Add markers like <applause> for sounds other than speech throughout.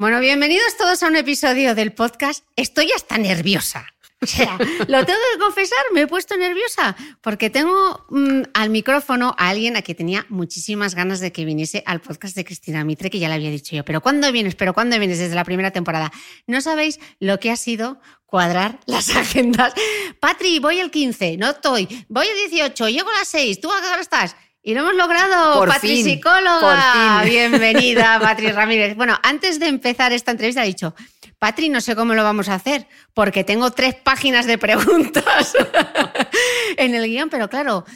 Bueno, bienvenidos todos a un episodio del podcast. Estoy hasta nerviosa. O sea, lo tengo que confesar, me he puesto nerviosa porque tengo mm, al micrófono a alguien a quien tenía muchísimas ganas de que viniese al podcast de Cristina Mitre, que ya le había dicho yo, pero ¿cuándo vienes? ¿Pero cuándo vienes? Desde la primera temporada. No sabéis lo que ha sido cuadrar las <laughs> agendas. Patri, voy el 15, no estoy. Voy el 18, llego a las 6, ¿tú a qué hora estás? Y lo hemos logrado, Por Patri fin, psicóloga. por fin. <laughs> Bienvenida, Patri Ramírez. Bueno, antes de empezar esta entrevista, he dicho, Patri, no sé cómo lo vamos a hacer, porque tengo tres páginas de preguntas <laughs> en el guion, pero claro,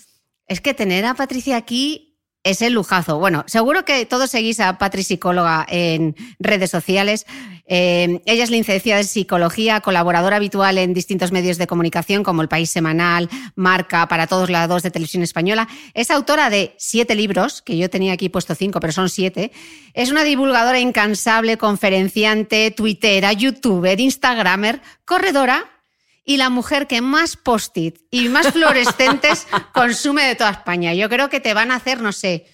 es que tener a Patricia aquí es el lujazo. Bueno, seguro que todos seguís a Patri Psicóloga en redes sociales. Eh, ella es licenciada en psicología, colaboradora habitual en distintos medios de comunicación como El País Semanal, Marca, para todos lados de televisión española. Es autora de siete libros, que yo tenía aquí puesto cinco, pero son siete. Es una divulgadora incansable, conferenciante, tuitera, youtuber, instagramer, corredora y la mujer que más post-it y más fluorescentes <laughs> consume de toda España. Yo creo que te van a hacer, no sé,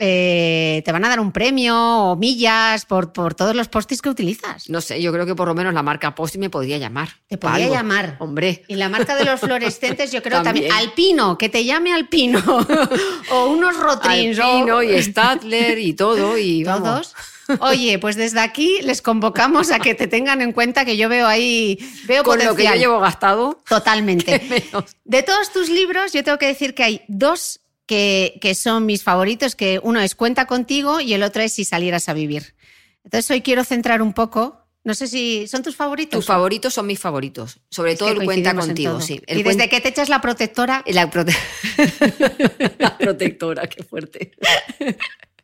eh, te van a dar un premio o millas por, por todos los post-its que utilizas. No sé, yo creo que por lo menos la marca Post me podría llamar. Te podría Algo. llamar. Hombre. Y la marca de los fluorescentes, yo creo también. También. Alpino, que te llame Alpino. <laughs> o unos Rotrins. o- Alpino y Stadler y todo. Y vamos. Oye, pues desde aquí les convocamos a que te tengan en cuenta que yo veo ahí, veo Con lo que yo llevo gastado. Totalmente. <laughs> menos. De todos tus libros, yo tengo que decir que hay dos que, que son mis favoritos, que uno es Cuenta contigo y el otro es Si salieras a vivir. Entonces hoy quiero centrar un poco, no sé si son tus favoritos. Tus favoritos son mis favoritos. Sobre Es todo el cuenta contigo, sí. Y desde cuen- que te echas la protectora, La, prote- <laughs> La protectora, qué fuerte.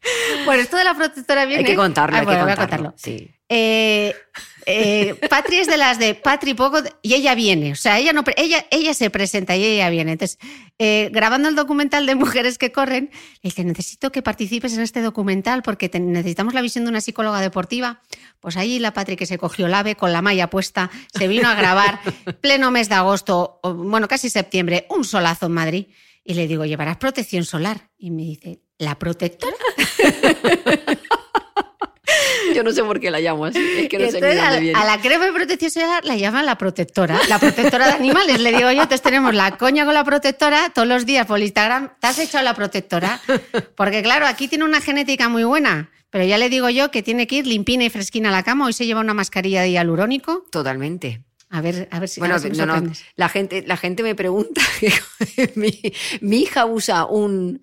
<laughs> bueno, esto de la protectora viene... Hay que contarlo, Ah, hay bueno, que voy a contarlo. contarlo. Sí. Eh, eh, Patri es de las de Patri poco y ella viene, o sea, ella no, ella, ella se presenta y ella viene. Entonces, eh, grabando el documental de mujeres que corren, le dice necesito que participes en este documental porque te- necesitamos la visión de una psicóloga deportiva. Pues ahí la Patri que se cogió el ave con la malla puesta, se vino a grabar <laughs> pleno mes de agosto, bueno, casi septiembre, un solazo en Madrid. Y le digo, ¿llevarás protección solar? Y me dice, ¿la protectora? Yo no sé por qué la llamo así. Es que no sé ni dónde a, viene. a la crema de protección solar la llaman la protectora, la protectora de animales. Le digo yo, entonces tenemos la coña con la protectora todos los días por Instagram. ¿Te has hecho la protectora? Porque claro, aquí tiene una genética muy buena, Pero ya le digo yo que tiene que ir limpina y fresquina a la cama. Hoy se lleva una mascarilla de hialurónico. Totalmente. A ver, a ver si, a Bueno, ver si me no, no, sorprendes. la gente, la gente me pregunta, <laughs> mi, mi hija usa un,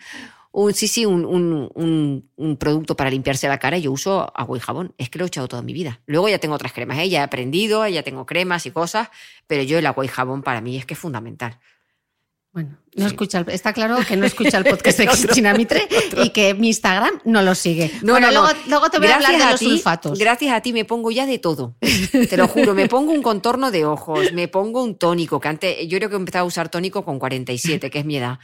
un sí, sí, un, un- un- producto para limpiarse la cara yo uso agua y jabón. Es que lo he echado toda mi vida. Luego ya tengo otras cremas, ¿eh? ya he aprendido, ya tengo cremas y cosas, pero yo el agua y jabón para mí es que es fundamental. Bueno, no Sí. escucha está claro que no <laughs> escucha el podcast de Cristina Mitre y que mi Instagram no lo sigue. No, bueno, no, no. luego, luego te voy a hablar de los ti, sulfatos. Gracias a ti me pongo ya de todo. <laughs> Te lo juro, me pongo un contorno de ojos, me pongo un tónico, que antes yo creo que he empezado a usar tónico con 47, que es mi edad.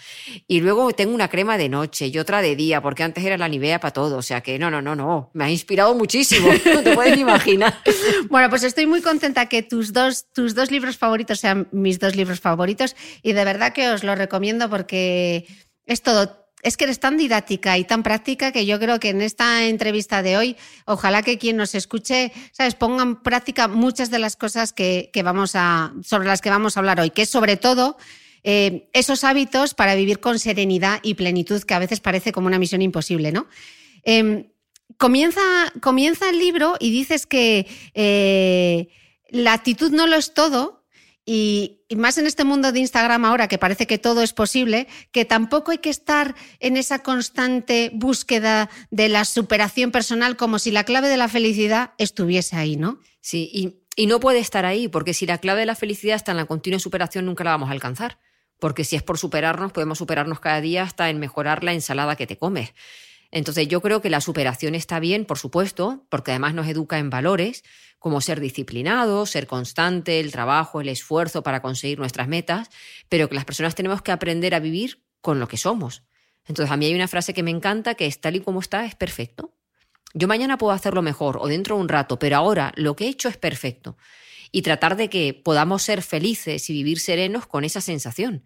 Y luego tengo una crema de noche y otra de día, porque antes era la Nivea para todo. O sea que no, no, no, no. Me ha inspirado muchísimo. <laughs> No te puedes imaginar. Bueno, pues estoy muy contenta que tus dos, tus dos libros favoritos sean mis dos libros favoritos y de verdad que os lo recomiendo porque es todo. Es que eres tan didáctica y tan práctica que yo creo que en esta entrevista de hoy, ojalá que quien nos escuche, sabes, ponga en práctica muchas de las cosas que, vamos a, sobre las que vamos a hablar hoy, que es sobre todo eh, esos hábitos para vivir con serenidad y plenitud, que a veces parece como una misión imposible, ¿no? Em, comienza, comienza el libro y dices que eh, la actitud no lo es todo. Y, más en este mundo de Instagram ahora que parece que todo es posible, que tampoco hay que estar en esa constante búsqueda de la superación personal como si la clave de la felicidad estuviese ahí, ¿no? Sí, y, y no puede estar ahí, porque si la clave de la felicidad está en la continua superación, nunca la vamos a alcanzar. Porque si es por superarnos, podemos superarnos cada día hasta en mejorar la ensalada que te comes. Entonces yo creo que la superación está bien, por supuesto, porque además nos educa en valores, como ser disciplinado, ser constante, el trabajo, el esfuerzo para conseguir nuestras metas, pero que las personas tenemos que aprender a vivir con lo que somos. Entonces a mí hay una frase que me encanta, que es tal y como está, es perfecto. Yo mañana puedo hacerlo mejor o dentro de un rato, pero ahora lo que he hecho es perfecto. Y tratar de que podamos ser felices y vivir serenos con esa sensación.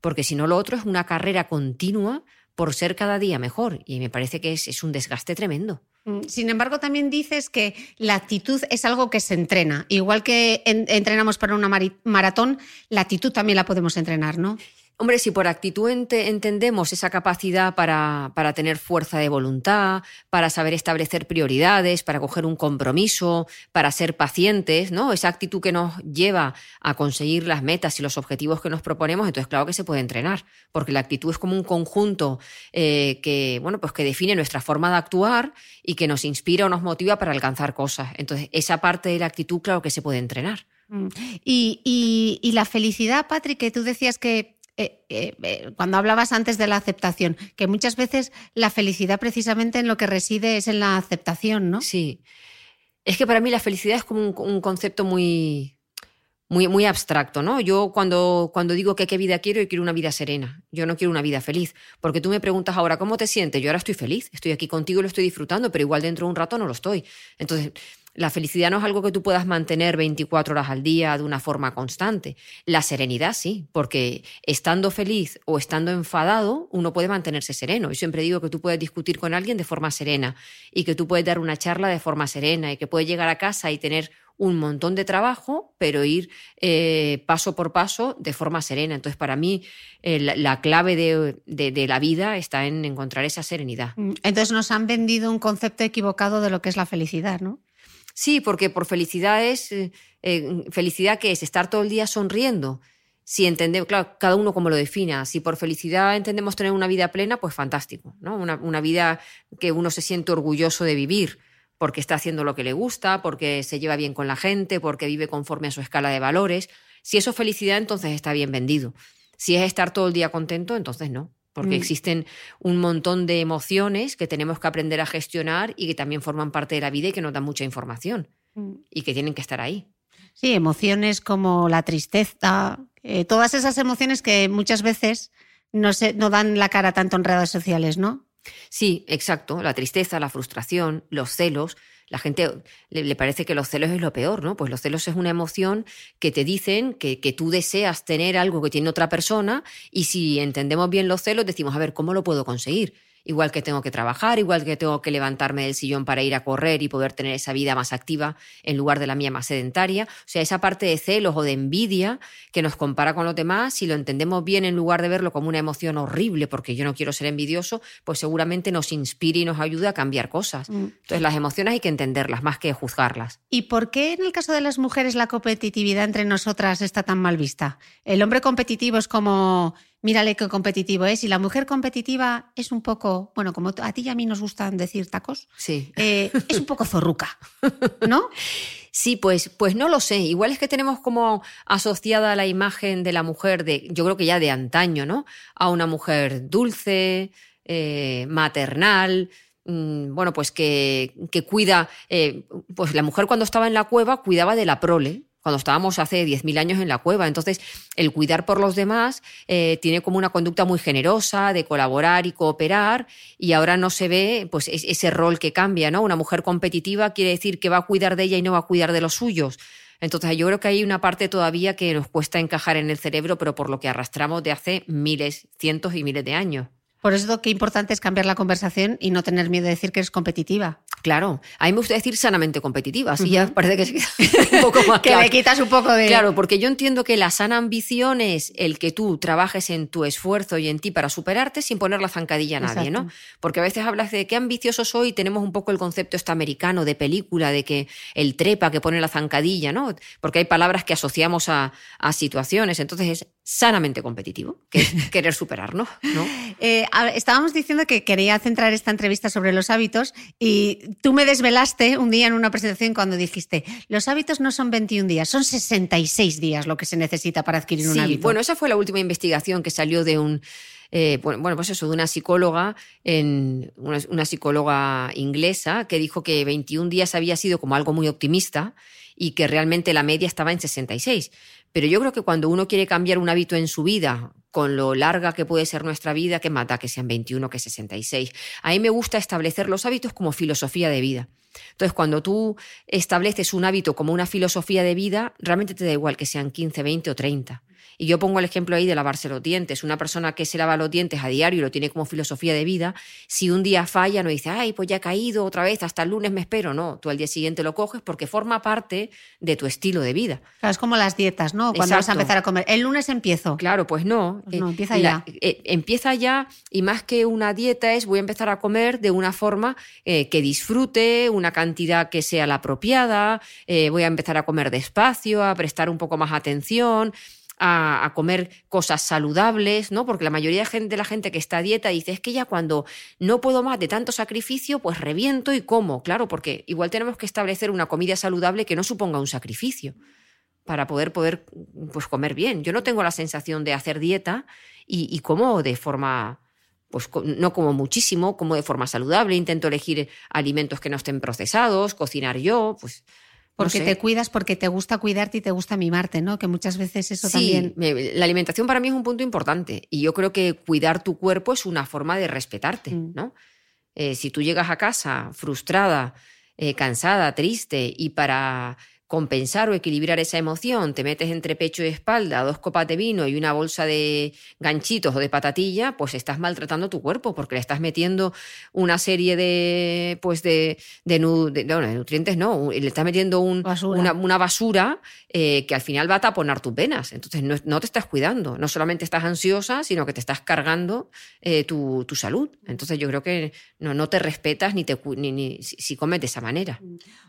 Porque si no, lo otro es una carrera continua por ser cada día mejor. Y me parece que es, es un desgaste tremendo. Mm, Sin embargo, también dices que la actitud es algo que se entrena. Igual que en- entrenamos para una maratón, la actitud también la podemos entrenar, ¿no? Hombre, si por actitud ente- entendemos esa capacidad para, para tener fuerza de voluntad, para saber establecer prioridades, para coger un compromiso, para ser pacientes, ¿no? Esa actitud que nos lleva a conseguir las metas y los objetivos que nos proponemos, entonces claro que se puede entrenar, porque la actitud es como un conjunto eh, que, bueno, pues que define nuestra forma de actuar y que nos inspira o nos motiva para alcanzar cosas. Entonces, esa parte de la actitud, claro que se puede entrenar. Mm. Y, y- y la felicidad, Patrick, que tú decías que eh, eh, eh, cuando hablabas antes de la aceptación, que muchas veces la felicidad precisamente en lo que reside es en la aceptación, ¿no? Sí. Es que para mí la felicidad es como un, concepto muy, muy, muy abstracto, ¿no? Yo cuando, cuando digo que qué vida quiero, yo quiero una vida serena. Yo no quiero una vida feliz. Porque tú me preguntas ahora, ¿cómo te sientes? Yo ahora estoy feliz, estoy aquí contigo y lo estoy disfrutando, pero igual dentro de un rato no lo estoy. Entonces, la felicidad no es algo que tú puedas mantener 24 horas al día de una forma constante. La serenidad sí, porque estando feliz o estando enfadado, uno puede mantenerse sereno. Yo siempre digo que tú puedes discutir con alguien de forma serena y que tú puedes dar una charla de forma serena y que puedes llegar a casa y tener un montón de trabajo, pero ir eh, paso por paso de forma serena. Entonces, para mí, la, la clave de, de- de la vida está en encontrar esa serenidad. Mm, Entonces nos han vendido un concepto equivocado de lo que es la felicidad, ¿no? Sí, porque por felicidad es. eh, eh, felicidad que es estar todo el día sonriendo. Si entendemos, claro, cada uno como lo defina. Si por felicidad entendemos tener una vida plena, pues fantástico, ¿no? Una, una vida que uno se siente orgulloso de vivir, porque está haciendo lo que le gusta, porque se lleva bien con la gente, porque vive conforme a su escala de valores. Si eso es felicidad, entonces está bien vendido. Si es estar todo el día contento, entonces no. Porque Mm. existen un montón de emociones que tenemos que aprender a gestionar y que también forman parte de la vida y que nos dan mucha información y que tienen que estar ahí. Sí, emociones como la tristeza, eh, todas esas emociones que muchas veces no, se, no dan la cara tanto en redes sociales, ¿no? Sí, exacto. La tristeza, la frustración, los celos. La gente le, parece que los celos es lo peor, ¿no? Pues los celos es una emoción que te dicen que, que tú deseas tener algo que tiene otra persona y si entendemos bien los celos decimos, a ver, ¿cómo lo puedo conseguir? Igual que tengo que trabajar, igual que tengo que levantarme del sillón para ir a correr y poder tener esa vida más activa en lugar de la mía más sedentaria. O sea, esa parte de celos o de envidia que nos compara con los demás, si lo entendemos bien en lugar de verlo como una emoción horrible porque yo no quiero ser envidioso, pues seguramente nos inspira y nos ayuda a cambiar cosas. Mm. Entonces las emociones hay que entenderlas más que juzgarlas. ¿Y por qué en el caso de las mujeres la competitividad entre nosotras está tan mal vista? El hombre competitivo es como mírale qué competitivo es. Y la mujer competitiva es un poco, bueno, como a ti y a mí nos gustan decir tacos, sí. Eh, es un poco zorruca, ¿no? <laughs> Sí, pues, pues no lo sé. Igual es que tenemos como asociada la imagen de la mujer de, yo creo que ya de antaño, ¿no? A una mujer dulce, eh, maternal, mm, bueno, pues que, que cuida, eh, pues la mujer cuando estaba en la cueva cuidaba de la prole, cuando estábamos hace 10.000 años en la cueva. Entonces, el cuidar por los demás eh, tiene como una conducta muy generosa de colaborar y cooperar y ahora no se ve pues ese rol que cambia, ¿no? Una mujer competitiva quiere decir que va a cuidar de ella y no va a cuidar de los suyos. Entonces, yo creo que hay una parte todavía que nos cuesta encajar en el cerebro, pero por lo que arrastramos de hace miles, cientos y miles de años. Por eso qué importante es cambiar la conversación y no tener miedo de decir que eres competitiva. Claro, a mí me gusta decir sanamente competitiva, así ya parece que es <laughs> <laughs> un poco más Que le quitas un poco de... Claro, porque yo entiendo que la sana ambición es el que tú trabajes en tu esfuerzo y en ti para superarte sin poner la zancadilla a nadie, ¿no? Porque a veces hablas de qué ambicioso soy y tenemos un poco el concepto este americano de película, de que el trepa que pone la zancadilla, ¿no? Porque hay palabras que asociamos a, a situaciones, entonces es sanamente competitivo, que es <laughs> querer superarnos, ¿no? Eh, estábamos diciendo que quería centrar esta entrevista sobre los hábitos y tú me desvelaste un día en una presentación cuando dijiste, los hábitos no son 21 días, son 66 días lo que se necesita para adquirir un hábito. Bueno, esa fue la última investigación que salió de un... Eh, bueno, pues eso, de una psicóloga, en, una, psicóloga inglesa, que dijo que 21 días había sido como algo muy optimista y que realmente la media estaba en 66. Pero yo creo que cuando uno quiere cambiar un hábito en su vida, con lo larga que puede ser nuestra vida, que mata que sean 21 que 66. A mí me gusta establecer los hábitos como filosofía de vida. Entonces, cuando tú estableces un hábito como una filosofía de vida, realmente te da igual que sean 15, 20 o 30. Y yo pongo el ejemplo ahí de lavarse los dientes. Una persona que se lava los dientes a diario y lo tiene como filosofía de vida, si un día falla, no dice, ay, pues ya he caído otra vez, hasta el lunes me espero. No, tú al día siguiente lo coges porque forma parte de tu estilo de vida. Claro, es como las dietas, ¿no? Cuando vas a empezar a comer. El lunes empiezo. Claro, pues no. Pues no, empieza ya. Eh, empieza ya y más que una dieta es voy a empezar a comer de una forma eh, que disfrute, una cantidad que sea la apropiada, eh, voy a empezar a comer despacio, a prestar un poco más atención a, comer cosas saludables, ¿no? Porque la mayoría de, la gente que está a dieta dice, es que ya cuando no puedo más de tanto sacrificio, pues reviento y como. Claro, porque igual tenemos que establecer una comida saludable que no suponga un sacrificio para poder, poder pues, comer bien. Yo no tengo la sensación de hacer dieta y, y como de forma pues no como muchísimo, como de forma saludable, intento elegir alimentos que no estén procesados, cocinar yo, pues porque te cuidas, porque te gusta cuidarte y te gusta mimarte, ¿no? Que muchas veces eso también. La alimentación para mí es un punto importante y yo creo que cuidar tu cuerpo es una forma de respetarte, mm. ¿no? Eh, si tú llegas a casa frustrada, eh, cansada, triste y para compensar o equilibrar esa emoción, te metes entre pecho y espalda dos copas de vino y una bolsa de ganchitos o de patatilla, pues estás maltratando tu cuerpo porque le estás metiendo una serie de pues de, de, nutrientes, no, le estás metiendo un, Una, basura eh, que al final va a taponar tus venas. Entonces no, te estás cuidando, no solamente estás ansiosa, sino que te estás cargando eh, tu, tu, salud. Entonces yo creo que no, no te respetas ni, te, ni, ni si comes de esa manera.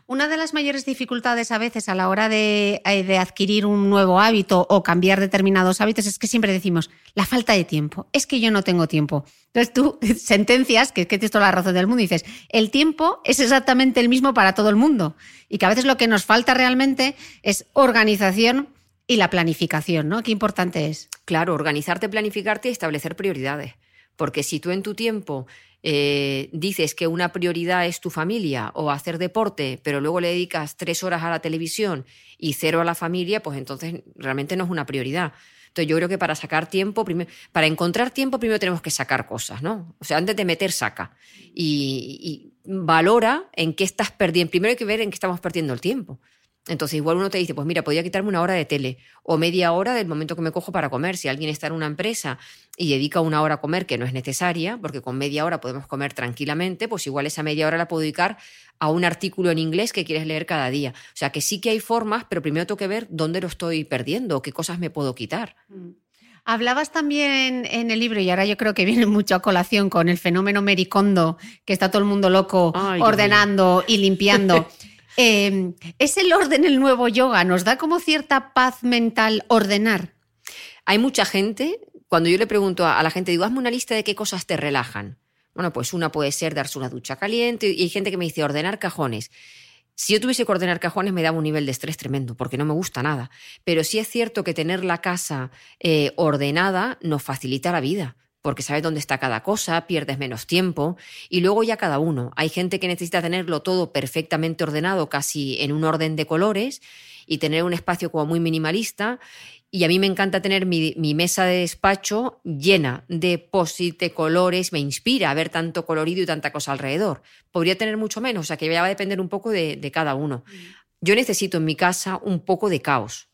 Una de las mayores dificultades a veces a la hora de, eh, de, adquirir un nuevo hábito o cambiar determinados hábitos es que siempre decimos la falta de tiempo. Es que yo no tengo tiempo. Entonces tú <laughs> sentencias, que, que tienes toda la razón del mundo, y dices, el tiempo es exactamente el mismo para todo el mundo. Y que a veces lo que nos falta realmente es organización y la planificación, ¿no? Qué importante es. Claro, organizarte, planificarte y establecer prioridades. Porque si tú en tu tiempo eh, dices que una prioridad es tu familia o hacer deporte, pero luego le dedicas tres horas a la televisión y cero a la familia, pues entonces realmente no es una prioridad. Entonces yo creo que para sacar tiempo, para encontrar tiempo primero tenemos que sacar cosas, ¿no? O sea, antes de meter, saca. Y, y valora en qué estás perdiendo. Primero hay que ver en qué estamos perdiendo el tiempo. Entonces, igual uno te dice, pues mira, podría quitarme una hora de tele o media hora del momento que me cojo para comer. Si alguien está en una empresa y dedica una hora a comer que no es necesaria, porque con media hora podemos comer tranquilamente, pues igual esa media hora la puedo dedicar a un artículo en inglés que quieres leer cada día. O sea, que sí que hay formas, pero primero tengo que ver dónde lo estoy perdiendo, qué cosas me puedo quitar. Mm. Hablabas también en el libro, y ahora yo creo que viene mucho a colación con el fenómeno mericondo, que está todo el mundo loco ordenando y limpiando. <laughs> Em, ¿Es el orden el nuevo yoga? ¿Nos da como cierta paz mental ordenar? Hay mucha gente, cuando yo le pregunto a la gente, digo, hazme una lista de qué cosas te relajan. Bueno, pues una puede ser darse una ducha caliente y hay gente que me dice ordenar cajones. Si yo tuviese que ordenar cajones me daba un nivel de estrés tremendo, porque no me gusta nada. Pero sí es cierto que tener la casa eh, ordenada nos facilita la vida porque sabes dónde está cada cosa, pierdes menos tiempo y luego ya cada uno. Hay gente que necesita tenerlo todo perfectamente ordenado, casi en un orden de colores y tener un espacio como muy minimalista. Y a mí me encanta tener mi, mesa de despacho llena de posit de colores, me inspira a ver tanto colorido y tanta cosa alrededor. Podría tener mucho menos, o sea que ya va a depender un poco de, cada uno. Mm. Yo necesito en mi casa un poco de caos.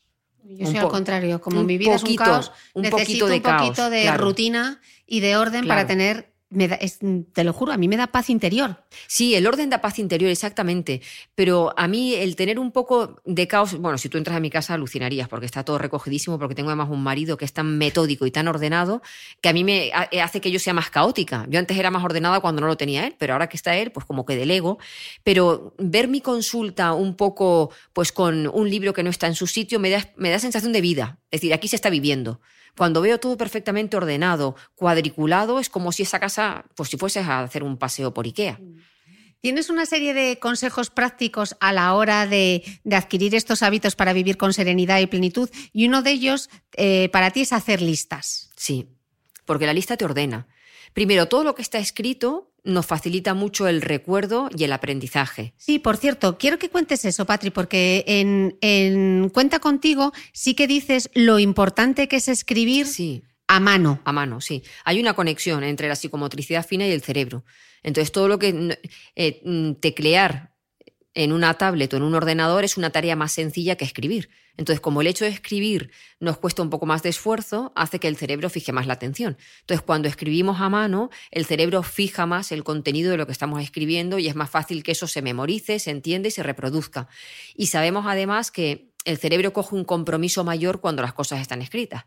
Yo soy al contrario, como mi vida es un caos, un necesito de un poquito de rutina y de orden para tener te lo juro, a mí me da paz interior. Sí, el orden da paz interior, exactamente. Pero a mí el tener un poco de caos, bueno, si tú entras a mi casa alucinarías porque está todo recogidísimo, porque tengo además un marido que es tan metódico y tan ordenado que a mí me hace que yo sea más caótica. Yo antes era más ordenada cuando no lo tenía él, pero ahora que está él, pues como que delego. Pero ver mi consulta un poco, pues con un libro que no está en su sitio, me da, me da sensación de vida. Es decir, aquí se está viviendo. Cuando veo todo perfectamente ordenado, cuadriculado, es como si esa casa, pues si fueses a hacer un paseo por Ikea. Tienes una serie de consejos prácticos a la hora de, adquirir estos hábitos para vivir con serenidad y plenitud y uno de ellos eh, para ti es hacer listas. Sí, porque la lista te ordena. Primero, todo lo que está escrito nos facilita mucho el recuerdo y el aprendizaje. Sí, por cierto, quiero que cuentes eso, Patri, porque en, Cuenta contigo sí que dices lo importante que es escribir a mano. A mano, sí. Hay una conexión entre la psicomotricidad fina y el cerebro. Entonces, todo lo que eh, teclear en una tablet o en un ordenador es una tarea más sencilla que escribir. Entonces, como el hecho de escribir nos cuesta un poco más de esfuerzo, hace que el cerebro fije más la atención. Entonces, cuando escribimos a mano, el cerebro fija más el contenido de lo que estamos escribiendo y es más fácil que eso se memorice, se entienda y se reproduzca. Y sabemos además que el cerebro coge un compromiso mayor cuando las cosas están escritas.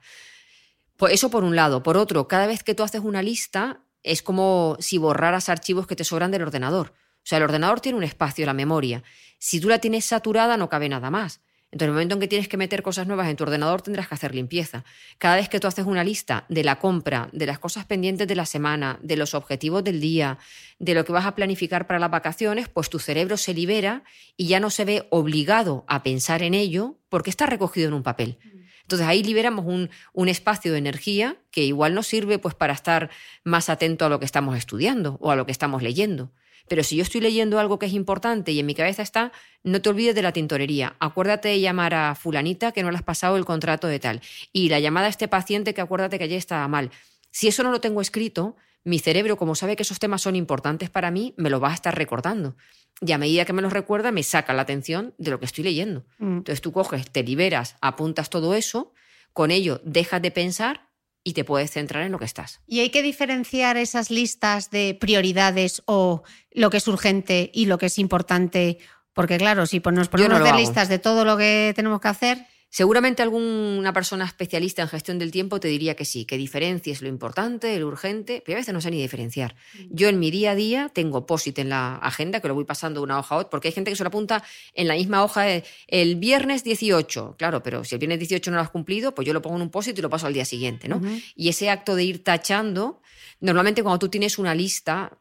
Pues eso por un lado. Por otro, cada vez que tú haces una lista, es como si borraras archivos que te sobran del ordenador. O sea, el ordenador tiene un espacio, la memoria. Si tú la tienes saturada, no cabe nada más. Entonces, en el momento en que tienes que meter cosas nuevas en tu ordenador, tendrás que hacer limpieza. Cada vez que tú haces una lista de la compra, de las cosas pendientes de la semana, de los objetivos del día, de lo que vas a planificar para las vacaciones, pues tu cerebro se libera y ya no se ve obligado a pensar en ello porque está recogido en un papel. Entonces ahí liberamos un, un, espacio de energía que igual nos sirve pues para estar más atento a lo que estamos estudiando o a lo que estamos leyendo. Pero si yo estoy leyendo algo que es importante y en mi cabeza está, no te olvides de la tintorería. Acuérdate de llamar a fulanita que no le has pasado el contrato de tal. Y la llamada a este paciente que acuérdate que ayer estaba mal. Si eso no lo tengo escrito, mi cerebro, como sabe que esos temas son importantes para mí, me lo va a estar recordando. Y a medida que me los recuerda, me saca la atención de lo que estoy leyendo. Mm. Entonces tú coges, te liberas, apuntas todo eso, con ello dejas de pensar y te puedes centrar en lo que estás. Y hay que diferenciar esas listas de prioridades o lo que es urgente y lo que es importante, porque claro, si nos ponemos a hacer listas de todo lo que tenemos que hacer, Seguramente alguna persona especialista en gestión del tiempo te diría que sí, que diferencies lo importante, lo urgente, pero a veces no sé ni diferenciar. Mm. Yo en mi día a día tengo POSIT en la agenda, que lo voy pasando de una hoja a otra, porque hay gente que se lo apunta en la misma hoja el viernes 18. Claro, pero si el viernes 18 no lo has cumplido, pues yo lo pongo en un POSIT y lo paso al día siguiente, ¿no? Y ese acto de ir tachando, normalmente cuando tú tienes una lista,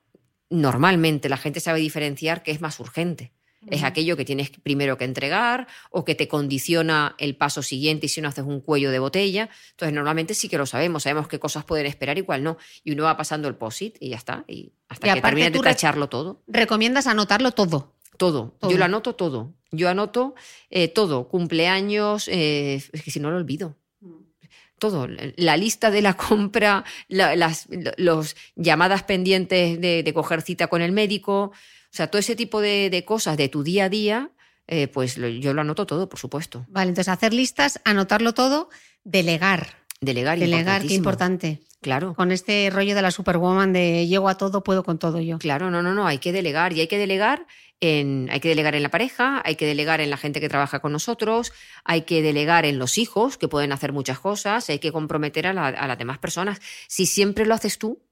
normalmente la gente sabe diferenciar que es más urgente. Es aquello que tienes primero que entregar o que te condiciona el paso siguiente y si no haces un cuello de botella. Entonces, normalmente sí que lo sabemos, sabemos qué cosas pueden esperar y cuál no. Y uno va pasando el POSIT y ya está. Y hasta que termine de tacharlo todo. ¿Recomiendas anotarlo todo? Todo. Yo lo anoto todo. Yo anoto eh, todo. Cumpleaños, eh, es que si no lo olvido todo, la lista de la compra, las los llamadas pendientes de, de, coger cita con el médico, sea, todo ese tipo de, cosas de tu día a día eh, pues lo- yo lo anoto todo, por supuesto. Vale, entonces hacer listas, anotarlo todo, delegar. Delegar, Delegar, qué importante. Claro. Con este rollo de la superwoman de llego a todo, puedo con todo yo. Claro, no, no, no, hay que delegar y hay que delegar en, hay que delegar en la pareja, hay que delegar en la gente que trabaja con nosotros, hay que delegar en los hijos que pueden hacer muchas cosas, hay que comprometer a, la- a las demás personas. Si siempre lo haces tú,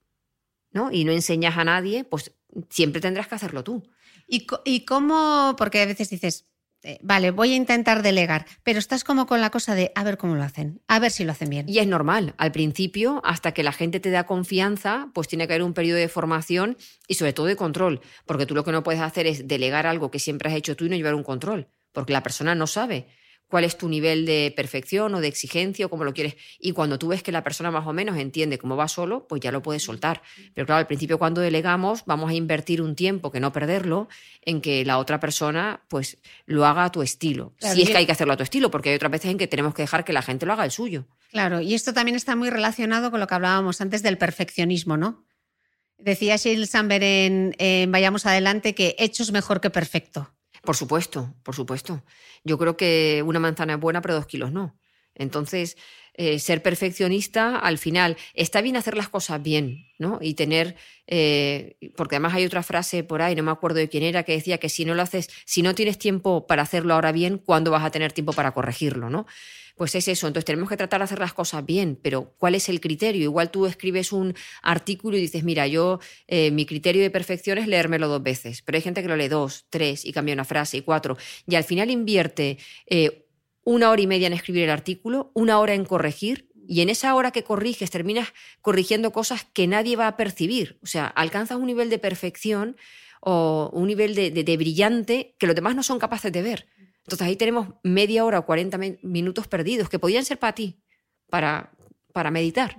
¿no? Y no enseñas a nadie, pues siempre tendrás que hacerlo tú. ¿Y, cómo? Porque a veces dices, eh, vale, voy a intentar delegar, pero estás como con la cosa de a ver cómo lo hacen, a ver si lo hacen bien. Y es normal, al principio, hasta que la gente te da confianza, pues tiene que haber un periodo de formación y sobre todo de control, porque tú lo que no puedes hacer es delegar algo que siempre has hecho tú y no llevar un control, porque la persona no sabe cuál es tu nivel de perfección o de exigencia o cómo lo quieres. Y cuando tú ves que la persona más o menos entiende cómo va solo, pues ya lo puedes soltar. Pero claro, al principio cuando delegamos vamos a invertir un tiempo, que no perderlo, en que la otra persona pues lo haga a tu estilo. Claro, si es que hay que hacerlo a tu estilo, porque hay otras veces en que tenemos que dejar que la gente lo haga el suyo. Claro, y esto también está muy relacionado con lo que hablábamos antes del perfeccionismo, ¿no? Decía Sheryl Sandberg en, en Vayamos Adelante que hecho es mejor que perfecto. Por supuesto, por supuesto. Yo creo que una manzana es buena, pero dos kilos no. Entonces, eh, ser perfeccionista, al final, está bien hacer las cosas bien, ¿no? Y tener, eh, porque además hay otra frase por ahí, no me acuerdo de quién era, que decía que si no lo haces, si no tienes tiempo para hacerlo ahora bien, ¿cuándo vas a tener tiempo para corregirlo, no? Pues es eso, entonces tenemos que tratar de hacer las cosas bien, pero ¿cuál es el criterio? Igual tú escribes un artículo y dices, mira, yo, eh, mi criterio de perfección es leérmelo dos veces, pero hay gente que lo lee dos, tres y cambia una frase y cuatro, y al final invierte eh, una hora y media en escribir el artículo, una hora en corregir, y en esa hora que corriges terminas corrigiendo cosas que nadie va a percibir. O sea, alcanzas un nivel de perfección o un nivel de, de- de brillante que los demás no son capaces de ver. Entonces ahí tenemos media hora o 40 mi- minutos perdidos que podían ser para ti, para, para meditar,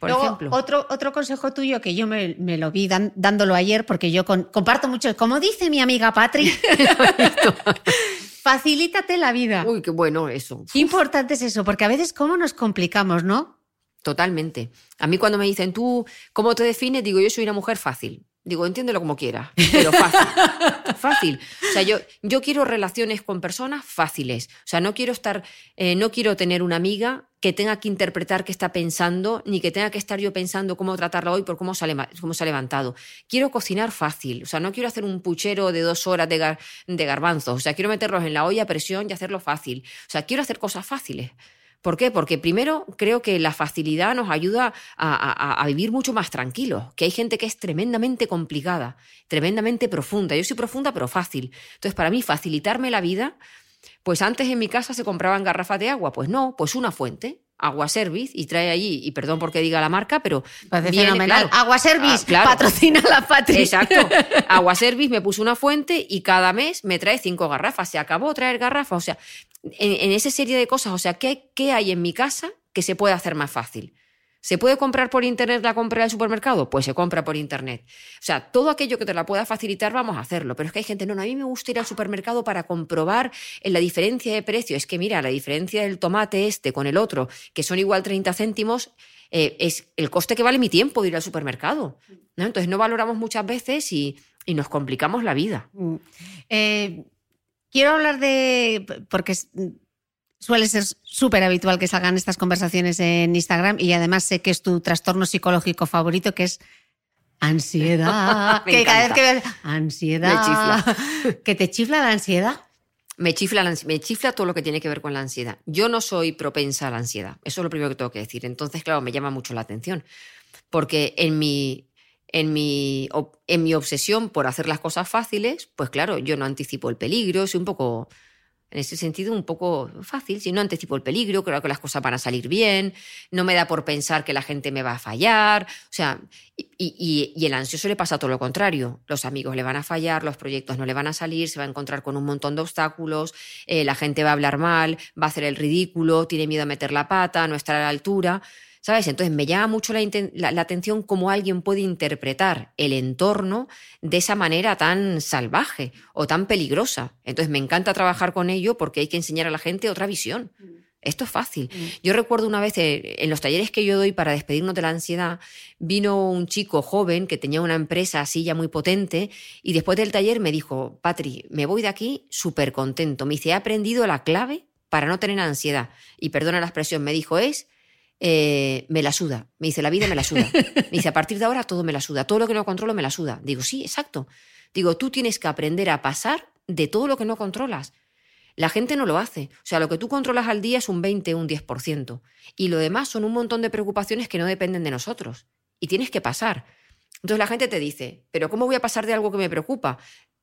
por Luego, ejemplo. Otro, otro consejo tuyo que yo me, me lo vi dan- dándolo ayer porque yo con- comparto mucho, como dice mi amiga Patri, <laughs> facilítate la vida. Uy, qué bueno eso. Qué importante es eso, porque a veces cómo nos complicamos, ¿no? Totalmente. A mí cuando me dicen, ¿tú cómo te defines? Digo, yo soy una mujer fácil. Digo, entiéndelo como quieras, pero fácil. <laughs> fácil. O sea, yo, yo quiero relaciones con personas fáciles. O sea, no quiero estar, eh, no quiero tener una amiga que tenga que interpretar qué está pensando, ni que tenga que estar yo pensando cómo tratarla hoy por cómo se cómo se ha levantado. Quiero cocinar fácil. O sea, no quiero hacer un puchero de dos horas de, gar- de garbanzos. O sea, quiero meterlos en la olla a presión y hacerlo fácil. O sea, quiero hacer cosas fáciles. ¿Por qué? Porque primero creo que la facilidad nos ayuda a, a- a vivir mucho más tranquilos, que hay gente que es tremendamente complicada, tremendamente profunda. Yo soy profunda pero fácil. Entonces, para mí, facilitarme la vida, pues antes en mi casa se compraban garrafas de agua, pues no, pues una fuente, agua service, y trae allí, y perdón porque diga la marca, pero Parece viene, fenomenal. claro. Agua Service, Ah, claro. patrocina la Patri. Exacto. <laughs> Agua Service me puso una fuente y cada mes me trae cinco garrafas. Se acabó traer garrafas. O sea, en, esa serie de cosas, o sea, ¿qué, ¿qué hay en mi casa que se puede hacer más fácil? ¿Se puede comprar por internet la compra del supermercado? Pues se compra por internet. O sea, todo aquello que te la pueda facilitar, vamos a hacerlo. Pero es que hay gente, no, no, a mí me gusta ir al supermercado para comprobar en la diferencia de precio. Es que mira, la diferencia del tomate este con el otro, que son igual 30 céntimos, eh, es el coste que vale mi tiempo de ir al supermercado. ¿no? Entonces no valoramos muchas veces y, y nos complicamos la vida. Mm. Eh, quiero hablar de. porque suele ser súper habitual que salgan estas conversaciones en Instagram y además sé que es tu trastorno psicológico favorito, que es ansiedad. <laughs> Me que cada vez que ves ansiedad. <laughs> que te chifla la ansiedad. Me chifla, la me chifla todo lo que tiene que ver con la ansiedad. Yo no soy propensa a la ansiedad. Eso es lo primero que tengo que decir. Entonces, claro, me llama mucho la atención. Porque en mi, en mi, en mi obsesión por hacer las cosas fáciles, pues claro, yo no anticipo el peligro, soy un poco, en ese sentido, un poco fácil. Si no anticipo el peligro, creo que las cosas van a salir bien, no me da por pensar que la gente me va a fallar. O sea, y, y- y el ansioso le pasa todo lo contrario. Los amigos le van a fallar, los proyectos no le van a salir, se va a encontrar con un montón de obstáculos, eh, la gente va a hablar mal, va a hacer el ridículo, tiene miedo a meter la pata, no estar a la altura. ¿Sabes? Entonces me llama mucho la, la- la atención cómo alguien puede interpretar el entorno de esa manera tan salvaje o tan peligrosa. Entonces me encanta trabajar con ello porque hay que enseñar a la gente otra visión. Esto es fácil. Mm. Yo recuerdo una vez eh, en los talleres que yo doy para despedirnos de la ansiedad, vino un chico joven que tenía una empresa así ya muy potente y después del taller me dijo, Patri, me voy de aquí súper contento. Me dice, he aprendido la clave para no tener ansiedad. Y perdona la expresión, me dijo, es, eh, me la suda. Me dice, la vida me la suda. Me dice, a partir de ahora todo me la suda. Todo lo que no controlo me la suda. Digo, sí, exacto. Digo, tú tienes que aprender a pasar de todo lo que no controlas. La gente no lo hace. O sea, lo que tú controlas al día es un 20, un 10%. Y lo demás son un montón de preocupaciones que no dependen de nosotros. Y tienes que pasar. Entonces la gente te dice, pero ¿cómo voy a pasar de algo que me preocupa?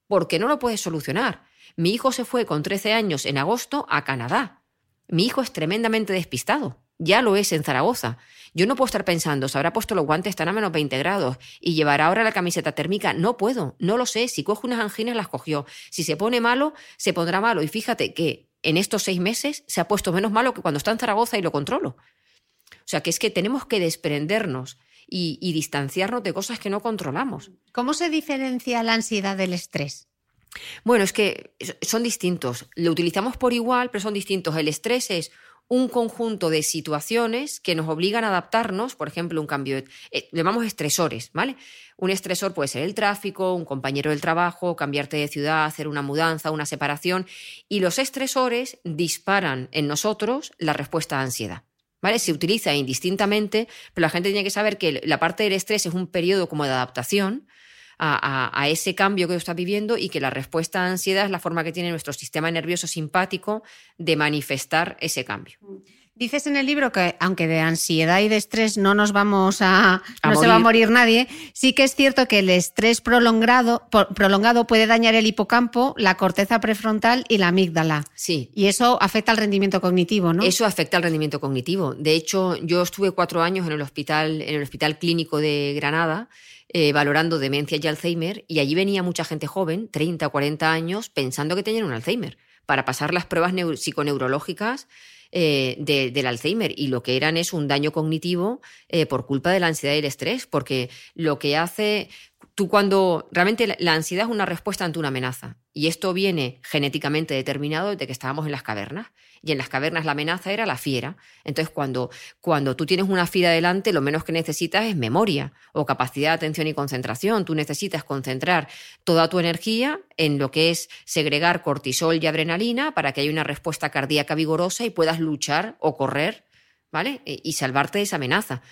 Porque no lo puedes solucionar. Mi hijo se fue con 13 años en agosto a Canadá. Mi hijo es tremendamente despistado. Ya lo es en Zaragoza. Yo no puedo estar pensando, se habrá puesto los guantes, están a menos 20 grados y llevará ahora la camiseta térmica. No puedo, no lo sé. Si coge unas anginas, las cogió. Si se pone malo, se pondrá malo. Y fíjate que en estos seis meses se ha puesto menos malo que cuando está en Zaragoza y lo controlo. O sea, que es que tenemos que desprendernos y, y distanciarnos de cosas que no controlamos. ¿Cómo se diferencia la ansiedad del estrés? Bueno, es que son distintos. Lo utilizamos por igual, pero son distintos. El estrés es un conjunto de situaciones que nos obligan a adaptarnos, por ejemplo, un cambio, de, eh, llamamos estresores, ¿vale? Un estresor puede ser el tráfico, un compañero del trabajo, cambiarte de ciudad, hacer una mudanza, una separación, y los estresores disparan en nosotros la respuesta a ansiedad. ¿Vale? Se utiliza indistintamente, pero la gente tiene que saber que la parte del estrés es un periodo como de adaptación, a, ese cambio que está viviendo y que la respuesta a ansiedad es la forma que tiene nuestro sistema nervioso simpático de manifestar ese cambio. Dices en el libro que aunque de ansiedad y de estrés no nos vamos a, no se va a morir nadie, sí que es cierto que el estrés prolongado, prolongado puede dañar el hipocampo, la corteza prefrontal y la amígdala. Sí. Y eso afecta al rendimiento cognitivo, ¿no? Eso afecta al rendimiento cognitivo. De hecho, yo estuve cuatro años en el hospital, en el hospital clínico de Granada eh, valorando demencia y Alzheimer y allí venía mucha gente joven, 30 o 40 años, pensando que tenían un Alzheimer, para pasar las pruebas psiconeurológicas eh, del Alzheimer. Y lo que eran es un daño cognitivo eh, por culpa de la ansiedad y el estrés, porque lo que hace, tú cuando realmente la ansiedad es una respuesta ante una amenaza y esto viene genéticamente determinado desde que estábamos en las cavernas y en las cavernas la amenaza era la fiera. Entonces, cuando, cuando tú tienes una fiera delante, lo menos que necesitas es memoria o capacidad de atención y concentración. Tú necesitas concentrar toda tu energía en lo que es segregar cortisol y adrenalina para que haya una respuesta cardíaca vigorosa y puedas luchar o correr, ¿vale? Y salvarte de esa amenaza.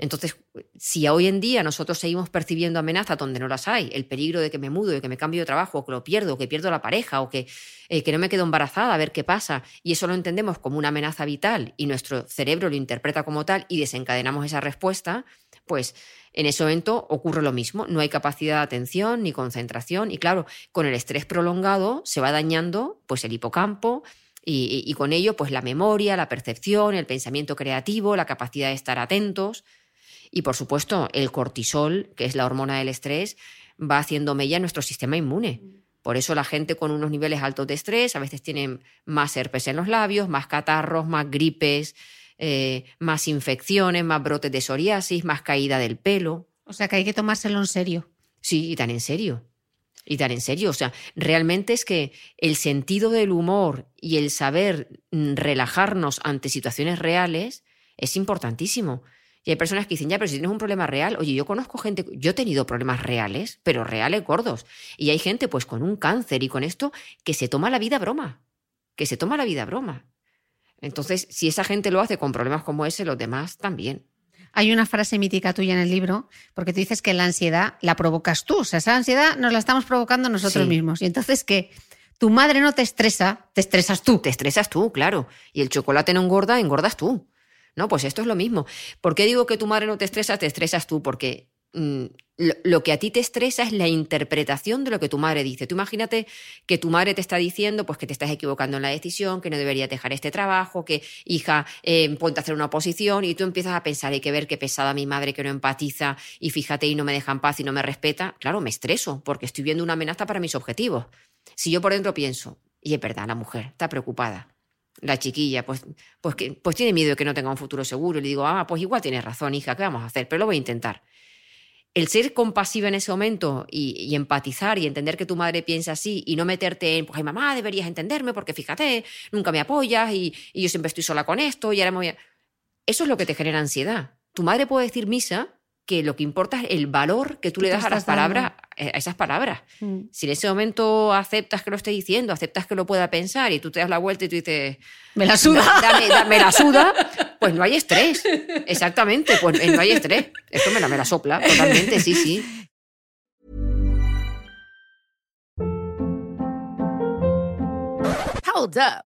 Entonces, si hoy en día nosotros seguimos percibiendo amenazas donde no las hay, el peligro de que me mudo, de que me cambio de trabajo, o que lo pierdo, o que pierdo la pareja, o que, eh, que no me quedo embarazada, a ver qué pasa, y eso lo entendemos como una amenaza vital y nuestro cerebro lo interpreta como tal y desencadenamos esa respuesta, pues en ese momento ocurre lo mismo, no hay capacidad de atención ni concentración y claro, con el estrés prolongado se va dañando pues el hipocampo, y, y, con ello, pues la memoria, la percepción, el pensamiento creativo, la capacidad de estar atentos. Y por supuesto, el cortisol, que es la hormona del estrés, va haciendo mella en nuestro sistema inmune. Por eso la gente con unos niveles altos de estrés a veces tiene más herpes en los labios, más catarros, más gripes, eh, más infecciones, más brotes de psoriasis, más caída del pelo. O sea que hay que tomárselo en serio. Sí, y tan en serio. Y tan en serio. O sea, realmente es que el sentido del humor y el saber mm, relajarnos ante situaciones reales es importantísimo. Y hay personas que dicen, ya, pero si tienes un problema real, oye, yo conozco gente, yo he tenido problemas reales, pero reales gordos. Y hay gente, pues, con un cáncer y con esto, que se toma la vida broma, que se toma la vida broma. Entonces, si esa gente lo hace con problemas como ese, los demás también. Hay una frase mítica tuya en el libro, porque tú dices que la ansiedad la provocas tú. O sea, esa ansiedad nos la estamos provocando nosotros mismos. Y entonces que tu madre no te estresa, te estresas tú. Te estresas tú, claro. Y el chocolate no engorda, engordas tú. No, pues esto es lo mismo. ¿Por qué digo que tu madre no te estresa? Te estresas tú, porque mm, lo, que a ti te estresa es la interpretación de lo que tu madre dice. Tú imagínate que tu madre te está diciendo pues que te estás equivocando en la decisión, que no deberías dejar este trabajo, que hija, eh, ponte a hacer una oposición y tú empiezas a pensar, hay que ver qué pesada mi madre que no empatiza y fíjate y no me deja en paz y no me respeta. Claro, me estreso porque estoy viendo una amenaza para mis objetivos. Si yo por dentro pienso, y es verdad, la mujer está preocupada, la chiquilla, pues, pues, que, pues tiene miedo de que no tenga un futuro seguro. Y le digo, ah, pues igual tienes razón, hija, ¿qué vamos a hacer? Pero lo voy a intentar. el ser compasiva en ese momento y, empatizar y entender que tu madre piensa así y no meterte en, pues, ay, mamá, deberías entenderme porque fíjate, nunca me apoyas y, yo siempre estoy sola con esto y ahora me voy a... Eso es lo que te genera ansiedad. Tu madre puede decir misa que lo que importa es el valor que tú le das a las palabras, esas palabras. Mm. Si en ese momento aceptas que lo esté diciendo, aceptas que lo pueda pensar y tú te das la vuelta y tú dices, me la suda, me la <laughs> suda, pues no hay estrés. Exactamente, pues eh, no hay estrés. Esto me la, me la sopla totalmente, sí, sí. Hold up.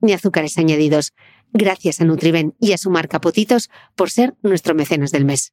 ni azúcares añadidos. Gracias a Nutriben y a su marca Potitos por ser nuestro mecenas del mes.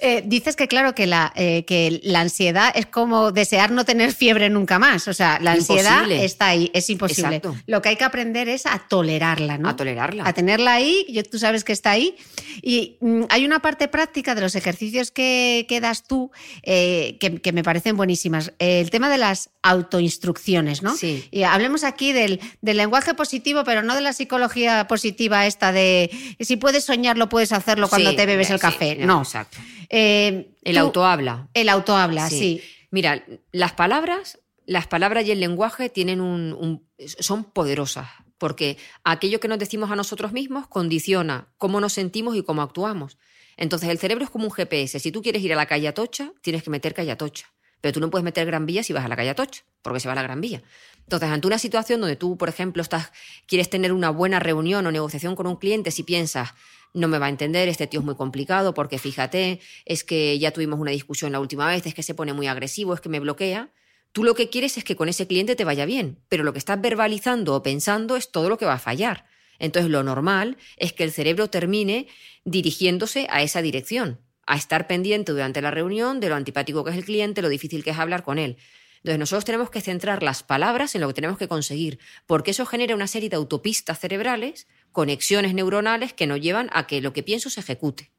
Eh, dices que claro que la, eh, que la ansiedad es como desear no tener fiebre nunca más. O sea, la ansiedad está ahí, es imposible. Lo que hay que aprender es a tolerarla, ¿no? A tolerarla. A tenerla ahí, tú sabes que está ahí. Y mm, hay una parte práctica de los ejercicios que, que das tú eh, que, me parecen buenísimas. el tema de las autoinstrucciones, ¿no? Sí. Y hablemos aquí del, del, lenguaje positivo, pero no de la psicología positiva esta de si puedes soñarlo, puedes hacerlo cuando te bebes el café. no, exacto. Eh, el auto habla. El auto habla, sí. Mira, las palabras, las palabras y el lenguaje tienen un, son poderosas, porque aquello que nos decimos a nosotros mismos condiciona cómo nos sentimos y cómo actuamos. Entonces el cerebro es como un GPS. Si tú quieres ir a la calle Atocha, tienes que meter calle Atocha. Pero tú no puedes meter Gran Vía si vas a la calle Atocha, porque se va a la Gran Vía. Entonces, ante una situación donde tú, por ejemplo, estás, quieres tener una buena reunión o negociación con un cliente, si piensas, no me va a entender, este tío es muy complicado porque fíjate, es que ya tuvimos una discusión la última vez, es que se pone muy agresivo, es que me bloquea. Tú lo que quieres es que con ese cliente te vaya bien, pero lo que estás verbalizando o pensando es todo lo que va a fallar. Entonces lo normal es que el cerebro termine dirigiéndose a esa dirección, a estar pendiente durante la reunión de lo antipático que es el cliente, lo difícil que es hablar con él. Entonces nosotros tenemos que centrar las palabras en lo que tenemos que conseguir, porque eso genera una serie de autopistas cerebrales conexiones neuronales que nos llevan a que lo que pienso se ejecute.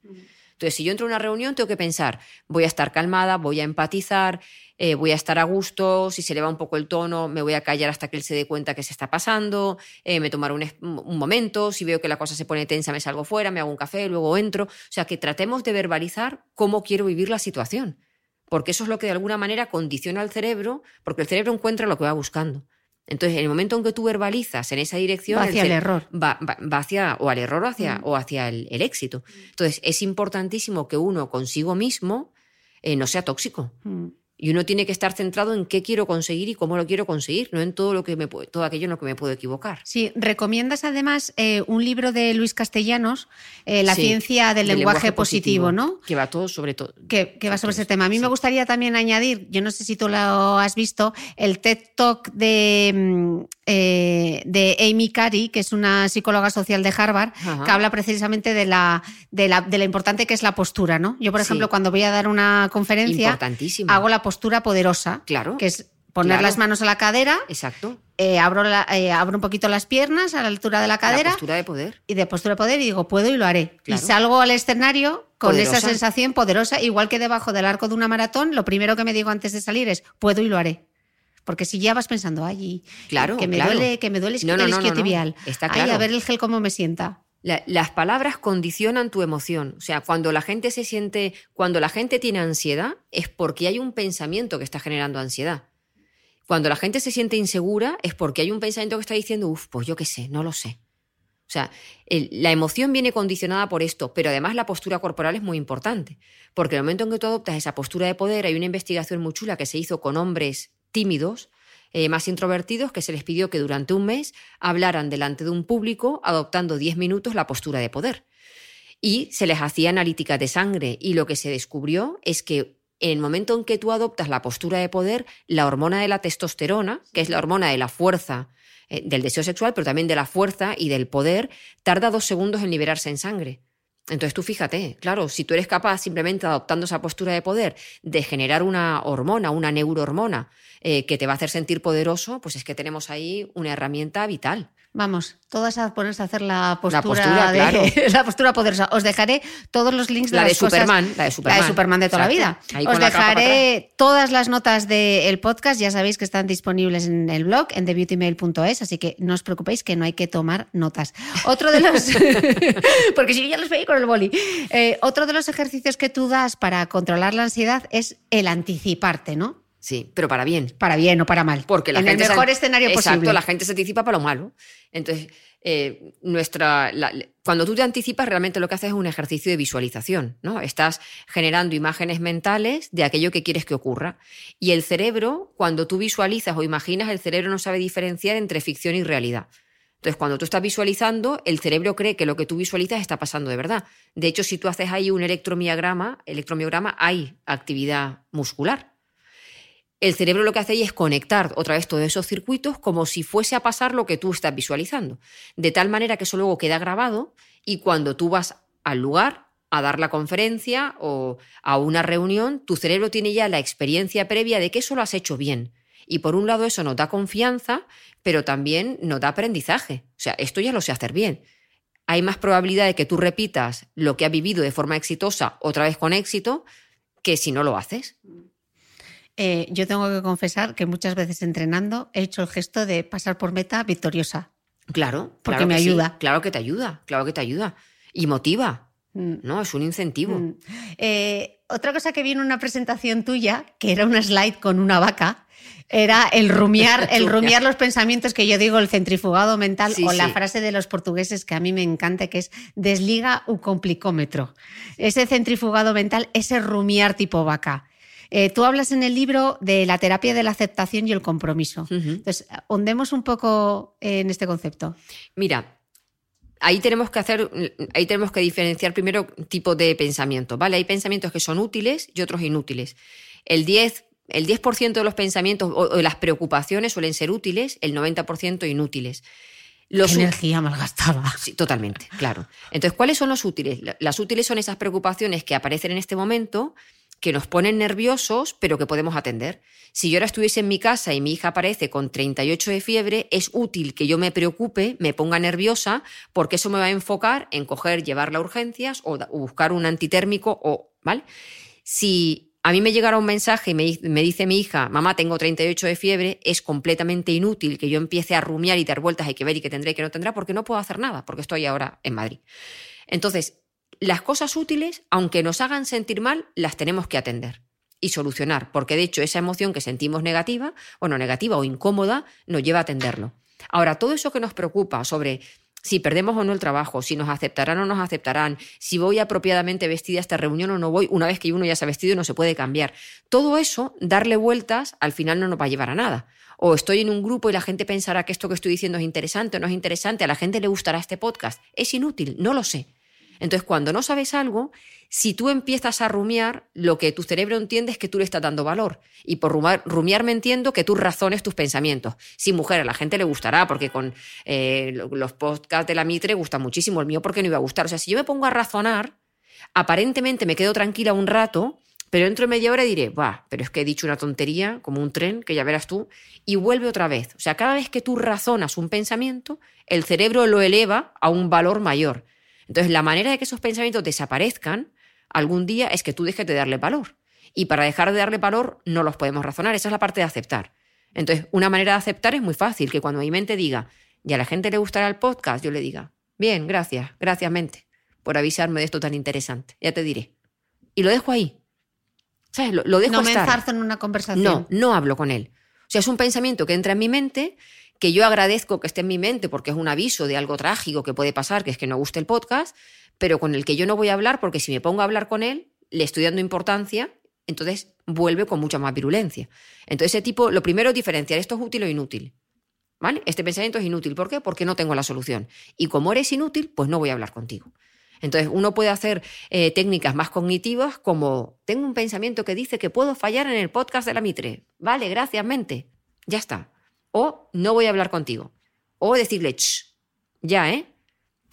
Entonces, si yo entro a una reunión, tengo que pensar, voy a estar calmada, voy a empatizar, eh, voy a estar a gusto, si se le va un poco el tono, me voy a callar hasta que él se dé cuenta que se está pasando, eh, me tomaré un, un, momento, si veo que la cosa se pone tensa, me salgo fuera, me hago un café, luego entro. O sea, que tratemos de verbalizar cómo quiero vivir la situación, porque eso es lo que de alguna manera condiciona al cerebro, porque el cerebro encuentra lo que va buscando. Entonces, en el momento en que tú verbalizas en esa dirección... Va hacia el, error. Va, hacia, o al error o hacia, mm. o hacia el, éxito. Entonces, es importantísimo que uno consigo mismo eh, no sea tóxico. Mm. Y uno tiene que estar centrado en qué quiero conseguir y cómo lo quiero conseguir, no en todo, lo que me, todo aquello en lo que me puedo equivocar. Sí, recomiendas además eh, un libro de Luis Castellanos, eh, La ciencia del, lenguaje, positivo, ¿no? Que va todo sobre todo. Que, va sobre ese tema. A mí me gustaría también añadir, yo no sé si tú lo has visto, el TED Talk de, mm, eh, de Amy Cary, que es una psicóloga social de Harvard, que habla precisamente de la, de la, de la importante que es la postura, ¿no? Yo, por ejemplo, cuando voy a dar una conferencia, hago la postura poderosa. Claro. Que es poner las manos a la cadera. Exacto. Eh, abro, eh, abro un poquito las piernas a la altura de la cadera. La postura de poder. Y de postura de poder y digo, puedo y lo haré. Y salgo al escenario con esa sensación poderosa, igual que debajo del arco de una maratón, lo primero que me digo antes de salir es, puedo y lo haré. Porque si ya vas pensando, ay, claro, que me duele, que me duele no, no, no, tibial. Está claro. Ay, a ver el gel cómo me sienta las palabras condicionan tu emoción. O sea, cuando la gente se siente, cuando la gente tiene ansiedad, es porque hay un pensamiento que está generando ansiedad. Cuando la gente se siente insegura, es porque hay un pensamiento que está diciendo, uff, pues yo qué sé, no lo sé. O sea, la emoción viene condicionada por esto, pero además la postura corporal es muy importante, porque el momento en que tú adoptas esa postura de poder, hay una investigación muy chula que se hizo con hombres tímidos, eh, más introvertidos que se les pidió que durante un mes hablaran delante de un público adoptando 10 minutos la postura de poder. Y se les hacía analítica de sangre y lo que se descubrió es que en el momento en que tú adoptas la postura de poder, la hormona de la testosterona, que es la hormona de la fuerza, eh, del deseo sexual, pero también de la fuerza y del poder, tarda dos segundos en liberarse en sangre. Entonces tú fíjate, claro, si tú eres capaz simplemente adoptando esa postura de poder de generar una hormona, una neurohormona eh, que te va a hacer sentir poderoso, pues es que tenemos ahí una herramienta vital. Vamos, todas a ponerse a hacer la postura, de, <laughs> la postura poderosa. Os dejaré todos los links de la de Superman, la de Superman, la de Superman de toda la vida. Os dejaré todas las notas del podcast, ya sabéis que están disponibles en el blog en thebeautymail.es, así que no os preocupéis que no hay que tomar notas. Otro de los <laughs> porque si ya los veis con el boli. Eh, otro de los ejercicios que tú das para controlar la ansiedad es el anticiparte, ¿no? Sí, pero para bien. Para bien o para mal. Porque la en gente el mejor escenario exacto, posible. la gente se anticipa para lo malo. Entonces, eh, nuestra, cuando tú te anticipas, realmente lo que haces es un ejercicio de visualización, ¿no? Estás generando imágenes mentales de aquello que quieres que ocurra. Y el cerebro, cuando tú visualizas o imaginas, el cerebro no sabe diferenciar entre ficción y realidad. Entonces, cuando tú estás visualizando, el cerebro cree que lo que tú visualizas está pasando de verdad. De hecho, si tú haces ahí un electromiograma, electromiograma hay actividad muscular el cerebro lo que hace ahí es conectar otra vez todos esos circuitos como si fuese a pasar lo que tú estás visualizando. De tal manera que eso luego queda grabado y cuando tú vas al lugar a dar la conferencia o a una reunión, tu cerebro tiene ya la experiencia previa de que eso lo has hecho bien. Y por un lado eso nos da confianza, pero también nos da aprendizaje. O sea, esto ya lo sé hacer bien. Hay más probabilidad de que tú repitas lo que has vivido de forma exitosa otra vez con éxito que si no lo haces. Eh, yo tengo que confesar que muchas veces entrenando he hecho el gesto de pasar por meta victoriosa. Claro, porque me ayuda. Claro que te ayuda, claro que te ayuda. Y motiva. Mm. ¿no? Es un incentivo. Mm. Eh, otra cosa que vi en una presentación tuya, que era una slide con una vaca, era el rumiar, <laughs> el rumiar los pensamientos que yo digo, el centrifugado mental, o la frase de los portugueses que a mí me encanta, que es desliga un complicómetro. Ese centrifugado mental, ese rumiar tipo vaca. Eh, tú hablas en el libro de la terapia de la aceptación y el compromiso. Entonces, hundemos un poco en este concepto. Mira, ahí tenemos que hacer, ahí tenemos que diferenciar primero tipo de pensamiento, ¿vale? Hay pensamientos que son útiles y otros inútiles. El 10, el 10 de los pensamientos o, de las preocupaciones suelen ser útiles, el 90% inútiles. Los energía malgastada. Sí, totalmente, claro. Entonces, ¿cuáles son los útiles? Las útiles son esas preocupaciones que aparecen en este momento que nos ponen nerviosos, pero que podemos atender. Si yo ahora estuviese en mi casa y mi hija aparece con 38 de fiebre, es útil que yo me preocupe, me ponga nerviosa, porque eso me va a enfocar en coger, llevarla a urgencias o, buscar un antitérmico o, ¿vale? Si a mí me llegara un mensaje y me, dice mi hija, mamá, tengo 38 de fiebre, es completamente inútil que yo empiece a rumiar y dar vueltas, hay que ver y que tendré y que no tendrá, porque no puedo hacer nada, porque estoy ahora en Madrid. Entonces, las cosas útiles, aunque nos hagan sentir mal, las tenemos que atender y solucionar, porque de hecho esa emoción que sentimos negativa, bueno, negativa o incómoda, nos lleva a atenderlo. Ahora, todo eso que nos preocupa sobre si perdemos o no el trabajo, si nos aceptarán o no nos aceptarán, si voy apropiadamente vestida a esta reunión o no voy, una vez que uno ya se ha vestido no se puede cambiar. Todo eso, darle vueltas, al final no nos va a llevar a nada. O estoy en un grupo y la gente pensará que esto que estoy diciendo es interesante o no es interesante, a la gente le gustará este podcast. Es inútil, no lo sé. Entonces, cuando no sabes algo, si tú empiezas a rumiar, lo que tu cerebro entiende es que tú le estás dando valor. Y por rumiar, me entiendo que tú razones tus pensamientos. Sí, mujer, a la gente le gustará, porque con eh, los podcasts de la Mitre gusta muchísimo. El mío, porque no iba a gustar? O sea, si yo me pongo a razonar, aparentemente me quedo tranquila un rato, pero dentro de media hora diré, va, pero es que he dicho una tontería, como un tren, que ya verás tú, y vuelve otra vez. O sea, cada vez que tú razonas un pensamiento, el cerebro lo eleva a un valor mayor. Entonces, la manera de que esos pensamientos desaparezcan algún día es que tú dejes de darle valor. Y para dejar de darle valor no los podemos razonar. Esa es la parte de aceptar. Entonces, una manera de aceptar es muy fácil, que cuando mi mente diga, y a la gente le gustará el podcast, yo le diga, bien, gracias, gracias mente, por avisarme de esto tan interesante. Ya te diré. Y lo dejo ahí. ¿Sabes? Lo, dejo No me enzarzo en una conversación. No, no hablo con él. O sea, es un pensamiento que entra en mi mente que yo agradezco que esté en mi mente porque es un aviso de algo trágico que puede pasar, que es que no guste el podcast, pero con el que yo no voy a hablar porque si me pongo a hablar con él, le estoy dando importancia, entonces vuelve con mucha más virulencia. Entonces ese tipo, lo primero es diferenciar esto es útil o inútil. ¿Vale? Este pensamiento es inútil. ¿Por qué? Porque no tengo la solución. Y como eres inútil, pues no voy a hablar contigo. Entonces, uno puede hacer eh, técnicas más cognitivas como, tengo un pensamiento que dice que puedo fallar en el podcast de la Mitre. Vale, gracias, mente. Ya está. O no voy a hablar contigo. O decirle, Ch, ya, ¿eh?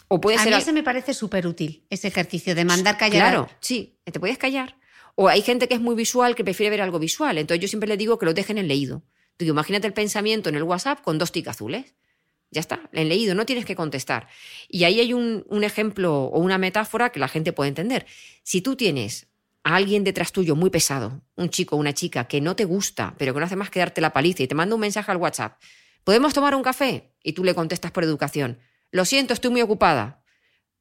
O puede a ser. Mí ese me parece súper útil, ese ejercicio de mandar callar. Claro, sí, te puedes callar. O hay gente que es muy visual que prefiere ver algo visual. Entonces yo siempre le digo que lo dejen en leído. Digo, imagínate el pensamiento en el WhatsApp con dos tic azules. Ya está, en leído, no tienes que contestar. Y ahí hay un, un ejemplo o una metáfora que la gente puede entender. Si tú tienes a alguien detrás tuyo muy pesado, un chico o una chica que no te gusta, pero que no hace más que darte la paliza y te manda un mensaje al WhatsApp, ¿podemos tomar un café? Y tú le contestas por educación, lo siento, estoy muy ocupada.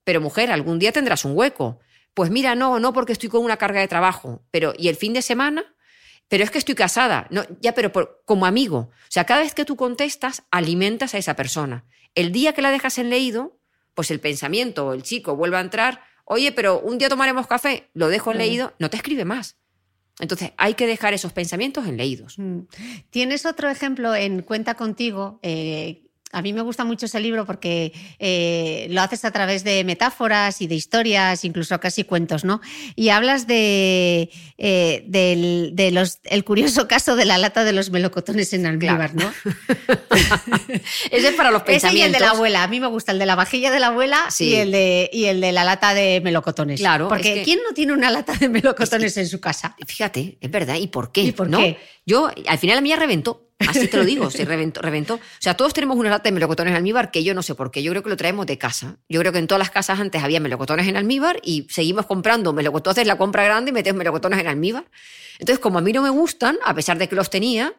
Pero mujer, algún día tendrás un hueco. Pues mira, no, no porque estoy con una carga de trabajo, pero ¿y el fin de semana? Pero es que estoy casada. No, ya, pero como amigo. O sea, cada vez que tú contestas, alimentas a esa persona. El día que la dejas en leído, pues el pensamiento o el chico vuelve a entrar, oye, pero un día tomaremos café, lo dejo en leído, no te escribe más. Entonces hay que dejar esos pensamientos en leídos. Mm. Tienes otro ejemplo en Cuenta contigo eh, a mí me gusta mucho ese libro porque eh, lo haces a través de metáforas y de historias, incluso casi cuentos, ¿no? Y hablas de, eh, del los, el curioso <laughs> caso de la lata de los melocotones en almíbar, ¿no? <laughs> Ese es para los pensamientos. <laughs> Ese y el de la abuela. A mí me gusta el de la vajilla de la abuela y, el de, y el de la lata de melocotones. Claro. Porque ¿quién no tiene una lata de melocotones en su casa? Fíjate, es verdad. ¿Y por qué? ¿Y por qué? Yo, al final la mía reventó. Así te lo digo, se <laughs> reventó, reventó. O sea, todos tenemos una lata de melocotones en almíbar que yo no sé por qué. Yo creo que lo traemos de casa. Yo creo que en todas las casas antes había melocotones en almíbar y seguimos comprando melocotones, la compra grande y metemos melocotones en almíbar. Entonces, como a mí no me gustan, a pesar de que los tenía,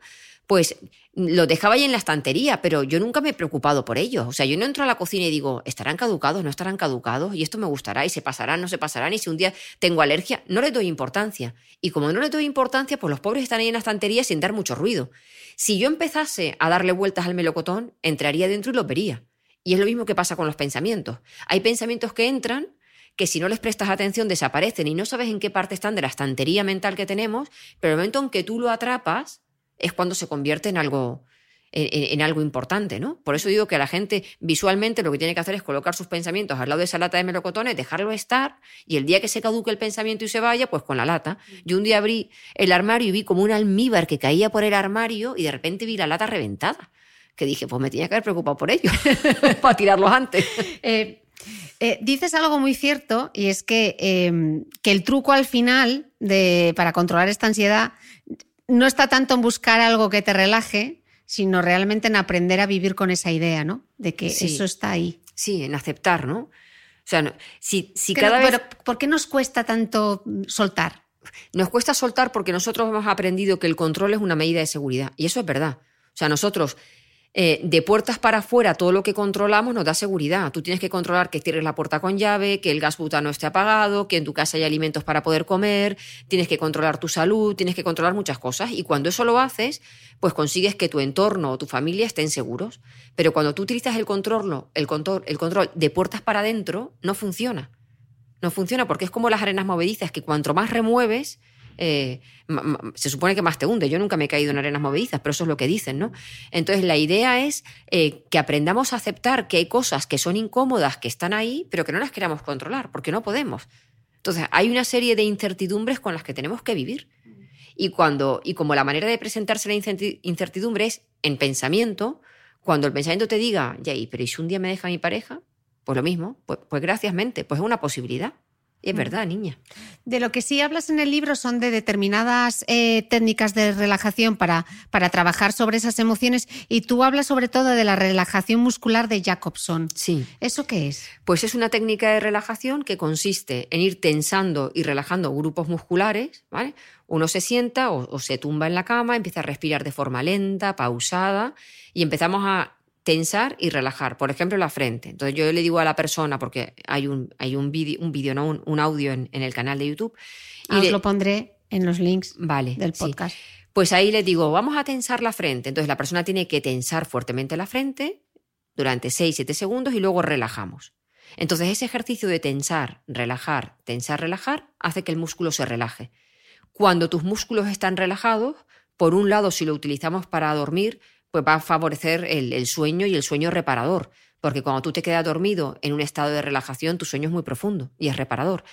pues los dejaba ahí en la estantería, pero yo nunca me he preocupado por ellos. O sea, yo no entro a la cocina y digo, ¿estarán caducados? ¿No estarán caducados? Y esto me gustará, y se pasarán, no se pasarán, y si un día tengo alergia, no les doy importancia. Y como no les doy importancia, pues los pobres están ahí en la estantería sin dar mucho ruido. Si yo empezase a darle vueltas al melocotón, entraría dentro y los vería. Y es lo mismo que pasa con los pensamientos. Hay pensamientos que entran que si no les prestas atención desaparecen y no sabes en qué parte están de la estantería mental que tenemos, pero el momento en que tú lo atrapas es cuando se convierte en algo, en, algo importante, ¿no? Por eso digo que a la gente visualmente lo que tiene que hacer es colocar sus pensamientos al lado de esa lata de melocotones, dejarlo estar y el día que se caduque el pensamiento y se vaya, pues con la lata. Yo un día abrí el armario y vi como un almíbar que caía por el armario y de repente vi la lata reventada. Que dije, pues me tenía que haber preocupado por ello, <laughs> para tirarlos antes. <laughs> Eh, eh, dices algo muy cierto y es que, em, que el truco al final de, para controlar esta ansiedad no está tanto en buscar algo que te relaje, sino realmente en aprender a vivir con esa idea, ¿no? De que eso está ahí. Sí, en aceptar, ¿no? O sea, si, si cada vez... ¿por qué nos cuesta tanto soltar? Nos cuesta soltar porque nosotros hemos aprendido que el control es una medida de seguridad. Y eso es verdad. O sea, nosotros eh, de puertas para afuera todo lo que controlamos nos da seguridad. Tú tienes que controlar que cierres la puerta con llave, que el gas butano esté apagado, que en tu casa hay alimentos para poder comer, tienes que controlar tu salud, tienes que controlar muchas cosas. Y cuando eso lo haces, pues consigues que tu entorno o tu familia estén seguros. Pero cuando tú utilizas el control, el control, el control de puertas para adentro, no funciona. No funciona porque es como las arenas movedizas, que cuanto más remueves, eh, se supone que más te hunde. Yo nunca me he caído en arenas movedizas, pero eso es lo que dicen, ¿no? Entonces la idea es eh, que aprendamos a aceptar que hay cosas que son incómodas, que están ahí, pero que no las queramos controlar, porque no podemos. Entonces hay una serie de incertidumbres con las que tenemos que vivir. Y, cuando, y como la manera de presentarse la incertidumbre es en pensamiento, cuando el pensamiento te diga, ya, pero ¿y si un día me deja mi pareja? Pues lo mismo, pues, pues gracias mente, pues es una posibilidad. Es mm. verdad, niña. De lo que sí hablas en el libro son de determinadas eh, técnicas de relajación para, para trabajar sobre esas emociones y tú hablas sobre todo de la relajación muscular de Jacobson. Sí. ¿Eso qué es? Pues es una técnica de relajación que consiste en ir tensando y relajando grupos musculares, ¿vale? Uno se sienta o se tumba en la cama, empieza a respirar de forma lenta, pausada y empezamos a tensar y relajar. Por ejemplo, la frente. Entonces yo le digo a la persona, porque hay un, hay un vídeo, un, video, ¿no? un, audio en, el canal de YouTube. Y ah, os lo pondré en los links vale, del podcast. Pues ahí le digo, vamos a tensar la frente. Entonces la persona tiene que tensar fuertemente la frente durante 6-7 segundos y luego relajamos. Entonces ese ejercicio de tensar, relajar, tensar, relajar, hace que el músculo se relaje. Cuando tus músculos están relajados, por un lado, si lo utilizamos para dormir, pues va a favorecer el, sueño y el sueño reparador. Porque cuando tú te quedas dormido en un estado de relajación, tu sueño es muy profundo y es reparador.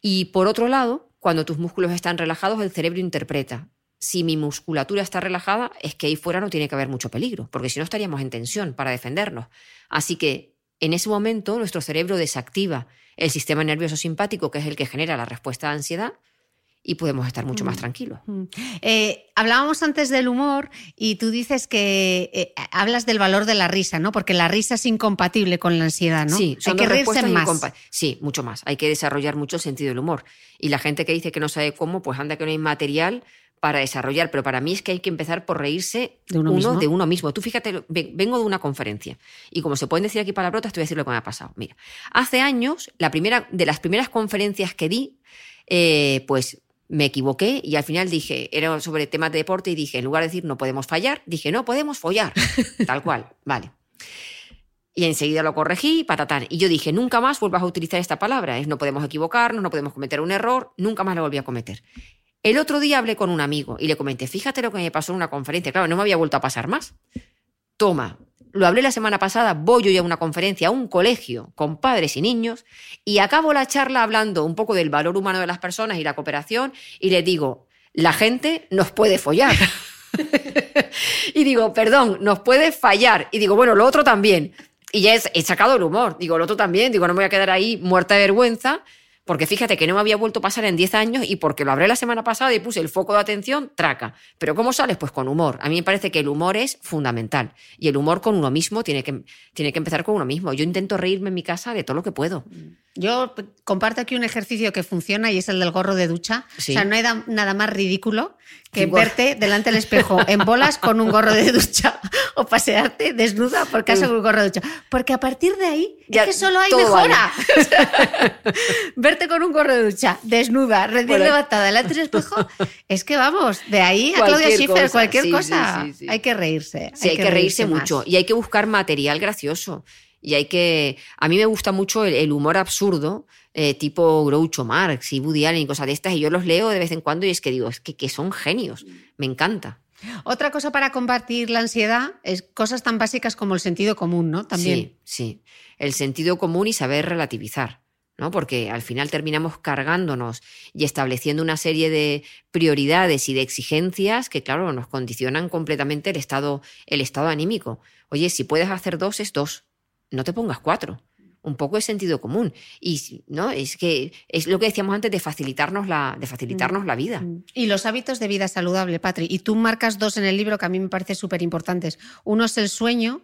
Y por otro lado, cuando tus músculos están relajados, el cerebro interpreta. Si mi musculatura está relajada, es que ahí fuera no tiene que haber mucho peligro, porque si no estaríamos en tensión para defendernos. Así que en ese momento nuestro cerebro desactiva el sistema nervioso simpático, que es el que genera la respuesta de ansiedad, y podemos estar mucho más mm. tranquilos. Mm. Eh, hablábamos antes del humor y tú dices que eh, hablas del valor de la risa, ¿no? Porque la risa es incompatible con la ansiedad, ¿no? Sí, hay que reírse más. Sí, mucho más. Hay que desarrollar mucho el sentido del humor. Y la gente que dice que no sabe cómo, pues anda que no hay material para desarrollar, pero para mí es que hay que empezar por reírse de uno, mismo? de uno mismo. Tú fíjate, vengo de una conferencia y como se pueden decir aquí palabrotas, te voy a decir lo que me ha pasado. Mira, hace años, la primera, de las primeras conferencias que di, eh, pues me equivoqué y al final dije, era sobre temas de deporte y dije, en lugar de decir no podemos fallar, dije no podemos follar. <laughs> Tal cual, vale. Y enseguida lo corregí, patatán. Y yo dije, nunca más vuelvas a utilizar esta palabra. Es no podemos equivocarnos, no podemos cometer un error, nunca más lo volví a cometer. El otro día hablé con un amigo y le comenté, fíjate lo que me pasó en una conferencia. Claro, no me había vuelto a pasar más. Toma, lo hablé la semana pasada, voy yo a una conferencia, a un colegio con padres y niños, y acabo la charla hablando un poco del valor humano de las personas y la cooperación, y le digo, la gente nos puede follar. <laughs> y digo, perdón, nos puede fallar. Y digo, bueno, lo otro también. Y ya he sacado el humor. Digo, lo otro también. Digo, no me voy a quedar ahí muerta de vergüenza porque fíjate que no me había vuelto a pasar en 10 años y porque lo hablé la semana pasada y puse el foco de atención, traca. Pero ¿cómo sales? Pues con humor. A mí me parece que el humor es fundamental. Y el humor con uno mismo tiene que, tiene que empezar con uno mismo. Yo intento reírme en mi casa de todo lo que puedo. Yo comparto aquí un ejercicio que funciona y es el del gorro de ducha. O sea, no hay nada más ridículo que verte delante del espejo en bolas con un gorro de ducha <laughs> o pasearte desnuda por casa con un gorro de ducha. Porque a partir de ahí es que solo hay mejora. <laughs> <laughs> verte con un gorro de ducha desnuda, recién levantada delante del espejo, es que vamos, de ahí a Claudia Schiffer, cualquier cosa. hay que reírse. Sí, hay, que, reírse, mucho y hay que buscar material gracioso. Y hay que. A mí me gusta mucho el, humor absurdo, eh, tipo Groucho Marx y Woody Allen y cosas de estas, y yo los leo de vez en cuando y es que digo, es que, que son genios. Me encanta. Otra cosa para combatir la ansiedad es cosas tan básicas como el sentido común, ¿no? También. Sí, sí. El sentido común y saber relativizar. ¿no? Porque al final terminamos cargándonos y estableciendo una serie de prioridades y de exigencias que, claro, nos condicionan completamente el estado, el estado anímico. Oye, si puedes hacer dos, es dos no te pongas cuatro. Un poco de sentido común. Y no, es que es lo que decíamos antes de facilitarnos la, de facilitarnos la vida. Mm. Y los hábitos de vida saludable, Patri. Y tú marcas dos en el libro que a mí me parecen súper importantes. Uno es el sueño,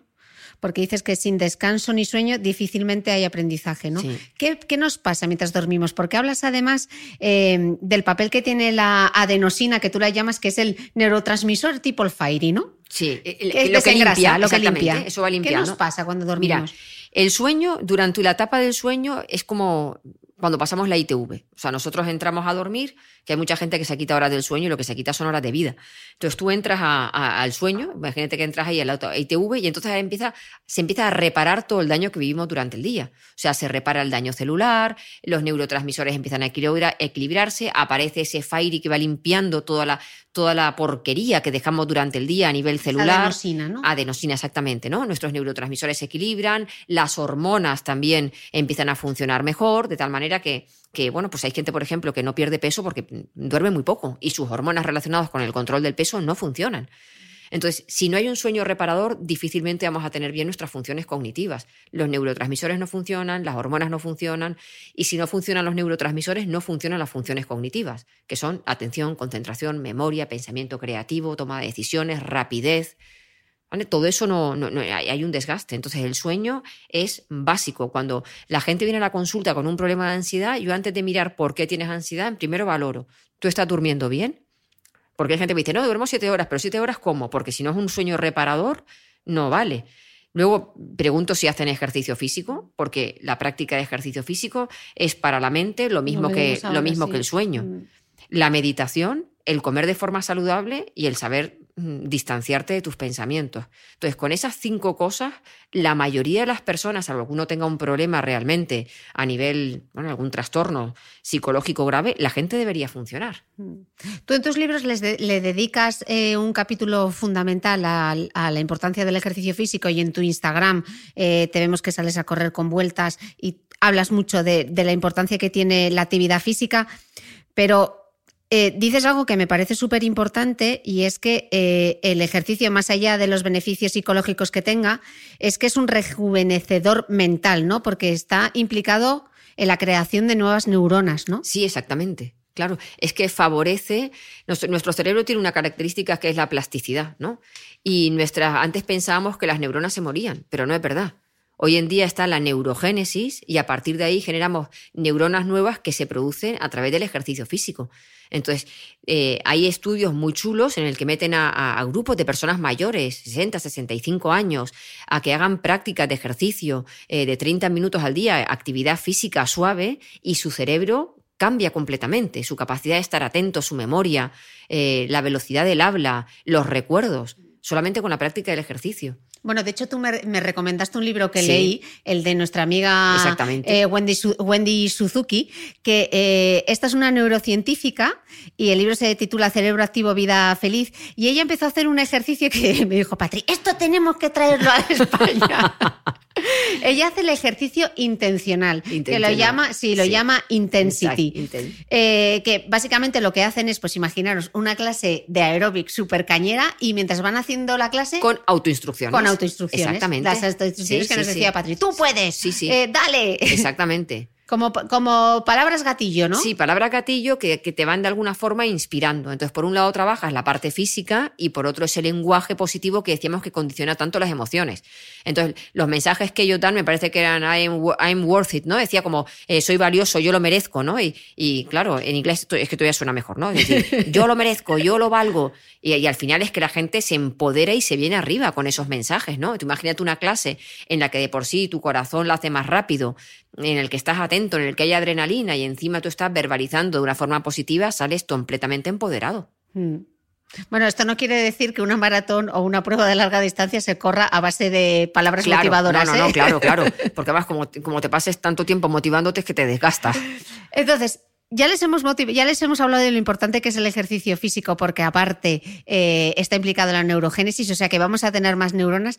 porque dices que sin descanso ni sueño difícilmente hay aprendizaje, ¿no? Sí. ¿Qué, qué nos pasa mientras dormimos? Porque hablas además eh, del papel que tiene la adenosina, que tú la llamas, que es el neurotransmisor tipo el fairy, ¿no? Sí, el- lo que limpia, lo que limpia. Eso va ¿Qué limpiando. nos pasa cuando Mira, dormimos? el sueño, durante la etapa del sueño, es como cuando pasamos la ITV. O sea, nosotros entramos a dormir, que hay mucha gente que se quita horas del sueño y lo que se quita son horas de vida. Entonces tú entras a- a- al sueño, imagínate que entras ahí a la auto- ITV y entonces ahí empieza, se empieza a reparar todo el daño que vivimos durante el día. O sea, se repara el daño celular, los neurotransmisores empiezan a equilibra- equilibrarse, aparece ese fairy que va limpiando toda la, toda la porquería que dejamos durante el día a nivel celular. Adenosina, ¿no? Adenosina, exactamente, ¿no? Nuestros neurotransmisores se equilibran, las hormonas también empiezan a funcionar mejor, de tal manera que, que, bueno, pues hay gente, por ejemplo, que no pierde peso porque duerme muy poco y sus hormonas relacionadas con el control del peso no funcionan. Entonces, si no hay un sueño reparador, difícilmente vamos a tener bien nuestras funciones cognitivas. Los neurotransmisores no funcionan, las hormonas no funcionan, y si no funcionan los neurotransmisores, no funcionan las funciones cognitivas, que son atención, concentración, memoria, pensamiento creativo, toma de decisiones, rapidez. ¿Vale? Todo eso no, no- no- hay un desgaste. Entonces, el sueño es básico. Cuando la gente viene a la consulta con un problema de ansiedad, yo antes de mirar por qué tienes ansiedad, primero valoro. ¿Tú estás durmiendo bien? Porque hay gente que me dice, no, duermo siete horas, pero siete horas ¿cómo? Porque si no es un sueño reparador, no vale. Luego pregunto si hacen ejercicio físico, porque la práctica de ejercicio físico es para la mente lo mismo, que, lo mismo sí. que el sueño. Mm. La meditación, el comer de forma saludable y el saber distanciarte de tus pensamientos. Entonces, con esas cinco cosas, la mayoría de las personas, salvo que uno tenga un problema realmente a nivel, bueno, algún trastorno psicológico grave, la gente debería funcionar. Tú en tus libros les le dedicas eh, un capítulo fundamental a, la importancia del ejercicio físico y en tu Instagram eh, te vemos que sales a correr con vueltas y hablas mucho de la importancia que tiene la actividad física, pero eh, dices algo que me parece súper importante y es que eh, el ejercicio, más allá de los beneficios psicológicos que tenga, es que es un rejuvenecedor mental, ¿no? Porque está implicado en la creación de nuevas neuronas, ¿no? Sí, exactamente. Claro, es que favorece, nuestro, cerebro tiene una característica que es la plasticidad, ¿no? Y nuestras, antes pensábamos que las neuronas se morían, pero no es verdad. Hoy en día está la neurogénesis y a partir de ahí generamos neuronas nuevas que se producen a través del ejercicio físico. Entonces, eh, hay estudios muy chulos en el que meten a, grupos de personas mayores, 60, 65 años, a que hagan prácticas de ejercicio eh, de 30 minutos al día, actividad física suave, y su cerebro cambia completamente. Su capacidad de estar atento, su memoria, eh, la velocidad del habla, los recuerdos, solamente con la práctica del ejercicio. Bueno, de hecho tú me, me recomendaste un libro que Sí. leí, el de nuestra amiga eh, Wendy, Wendy Suzuki, que eh, esta es una neurocientífica y el libro se titula Cerebro Activo, Vida Feliz y ella empezó a hacer un ejercicio que <laughs> me dijo, Patri, esto tenemos que traerlo a <laughs> España. <laughs> ella hace el ejercicio intencional, que lo Intencional, llama, sí, lo sí. llama intensity. Inten- Eh, que básicamente lo que hacen es, pues imaginaros, una clase de aeróbic súper cañera y mientras van haciendo la clase... Con autoinstrucciones. Con autoinstrucciones. Exactamente. Las autoinstrucciones Sí, que nos decía Patri. Tú puedes. Sí, sí. eh, dale. Exactamente. <laughs> Como, como palabras gatillo, ¿no? Sí, palabra gatillo que, que te van de alguna forma inspirando. Entonces, por un lado trabajas la parte física y por otro ese lenguaje positivo que decíamos que condiciona tanto las emociones. Entonces, los mensajes que ellos dan me parece que eran I'm, I'm worth it, ¿no? Decía como eh, soy valioso, yo lo merezco, ¿no? Y, y, claro, en inglés es que todavía suena mejor, ¿no? Es decir, <laughs> yo lo merezco, yo lo valgo. Y, y al final es que la gente se empodera y se viene arriba con esos mensajes, ¿no? Tú imagínate una clase en la que de por sí tu corazón la hace más rápido, en el que estás atento, en el que hay adrenalina y encima tú estás verbalizando de una forma positiva, sales completamente empoderado. Mm. Bueno, esto no quiere decir que una maratón o una prueba de larga distancia se corra a base de palabras Claro, motivadoras. no, no, no, ¿eh? claro, claro. <laughs> Porque además, como, como te pases tanto tiempo motivándote, es que te desgastas. Entonces, ya les, hemos ya les hemos hablado de lo importante que es el ejercicio físico, porque aparte eh, está implicado la neurogénesis, o sea que vamos a tener más neuronas.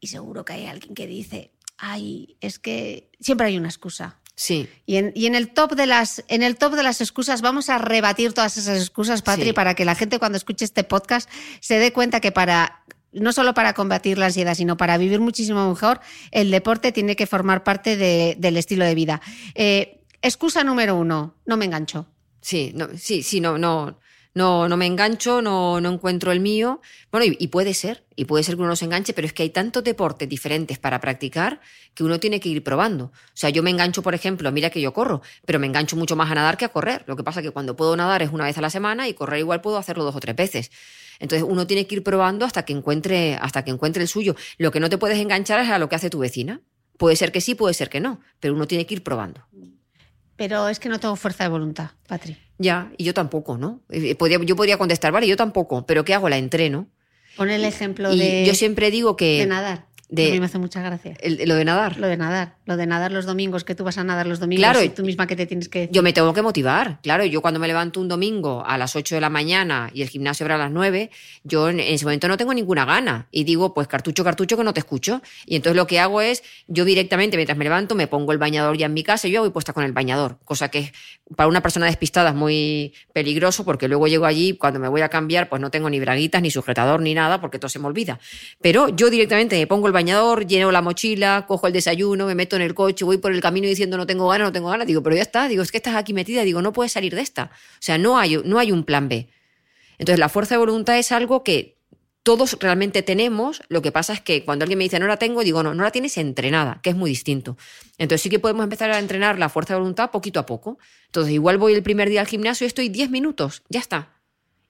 Y seguro que hay alguien que dice, ay, es que siempre hay una excusa. Sí. Y en, y en el top de las, en el top de las excusas vamos a rebatir todas esas excusas, Patri, Sí. para que la gente cuando escuche este podcast se dé cuenta que para no solo para combatir la ansiedad, sino para vivir muchísimo mejor, el deporte tiene que formar parte de- del estilo de vida. Eh, excusa número uno, no me engancho. Sí, no, sí, sí, no, no, no, no me engancho, no, no encuentro el mío. Bueno, y, puede ser, y puede ser que uno no se enganche, pero es que hay tantos deportes diferentes para practicar que uno tiene que ir probando. O sea, yo me engancho, por ejemplo, mira que yo corro, pero me engancho mucho más a nadar que a correr. Lo que pasa es que cuando puedo nadar es una vez a la semana y correr igual puedo hacerlo dos o tres veces. Entonces uno tiene que ir probando hasta que encuentre, hasta que encuentre el suyo. Lo que no te puedes enganchar es a lo que hace tu vecina. Puede ser que sí, puede ser que no, pero uno tiene que ir probando. Pero es que no tengo fuerza de voluntad, Patri. Ya, y yo tampoco, ¿no? Eh, podría, yo podría contestar, vale, yo tampoco, pero ¿qué hago? La entreno. Pon el ejemplo y de. Yo siempre digo que. De nadar. De, a mí me hace mucha gracia. El, lo de nadar. Lo de nadar. Lo de nadar los domingos, que tú vas a nadar los domingos claro, y tú misma que te tienes que decir. Yo me tengo que motivar, claro. Yo cuando me levanto un domingo a las 8 de la mañana y el gimnasio abre a las 9, yo en ese momento no tengo ninguna gana. Y digo, pues cartucho, cartucho, que no te escucho. Y entonces lo que hago es, yo directamente, mientras me levanto, me pongo el bañador ya en mi casa y yo voy puesta con el bañador. Cosa que para una persona despistada es muy peligroso porque luego llego allí, cuando me voy a cambiar, pues no tengo ni braguitas, ni sujetador, ni nada, porque todo se me olvida. Pero yo directamente me pongo el bañador, lleno la mochila, cojo el desayuno, me meto en el coche, voy por el camino diciendo no tengo ganas, no tengo ganas. Digo, pero ya está, digo, es que estás aquí metida, digo, no puedes salir de esta. O sea, no hay, no hay un plan B. Entonces, la fuerza de voluntad es algo que todos realmente tenemos. Lo que pasa es que cuando alguien me dice no la tengo, digo, no, no la tienes entrenada, que es muy distinto. Entonces, sí que podemos empezar a entrenar la fuerza de voluntad poquito a poco. Entonces, igual voy el primer día al gimnasio y estoy 10 minutos, ya está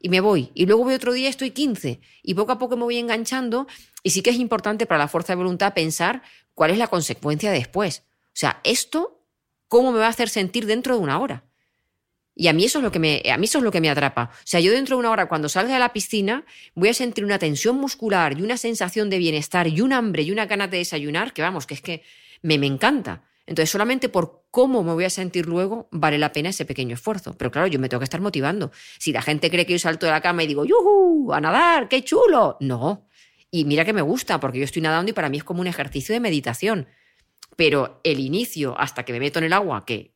y me voy. Y luego voy otro día, estoy 15. Y poco a poco me voy enganchando. Y sí que es importante para la fuerza de voluntad pensar cuál es la consecuencia después. O sea, esto, ¿cómo me va a hacer sentir dentro de una hora? Y a mí eso es lo que me, a mí eso es lo que me atrapa. O sea, yo dentro de una hora, cuando salga de la piscina, voy a sentir una tensión muscular y una sensación de bienestar y un hambre y una ganas de desayunar, que vamos, que es que me, me encanta. Entonces, solamente por cómo me voy a sentir luego, vale la pena ese pequeño esfuerzo. Pero claro, yo me tengo que estar motivando. Si la gente cree que yo salto de la cama y digo, ¡yuhu! ¡A nadar! ¡Qué chulo! No. Y mira que me gusta, porque yo estoy nadando y para mí es como un ejercicio de meditación. Pero el inicio, hasta que me meto en el agua, que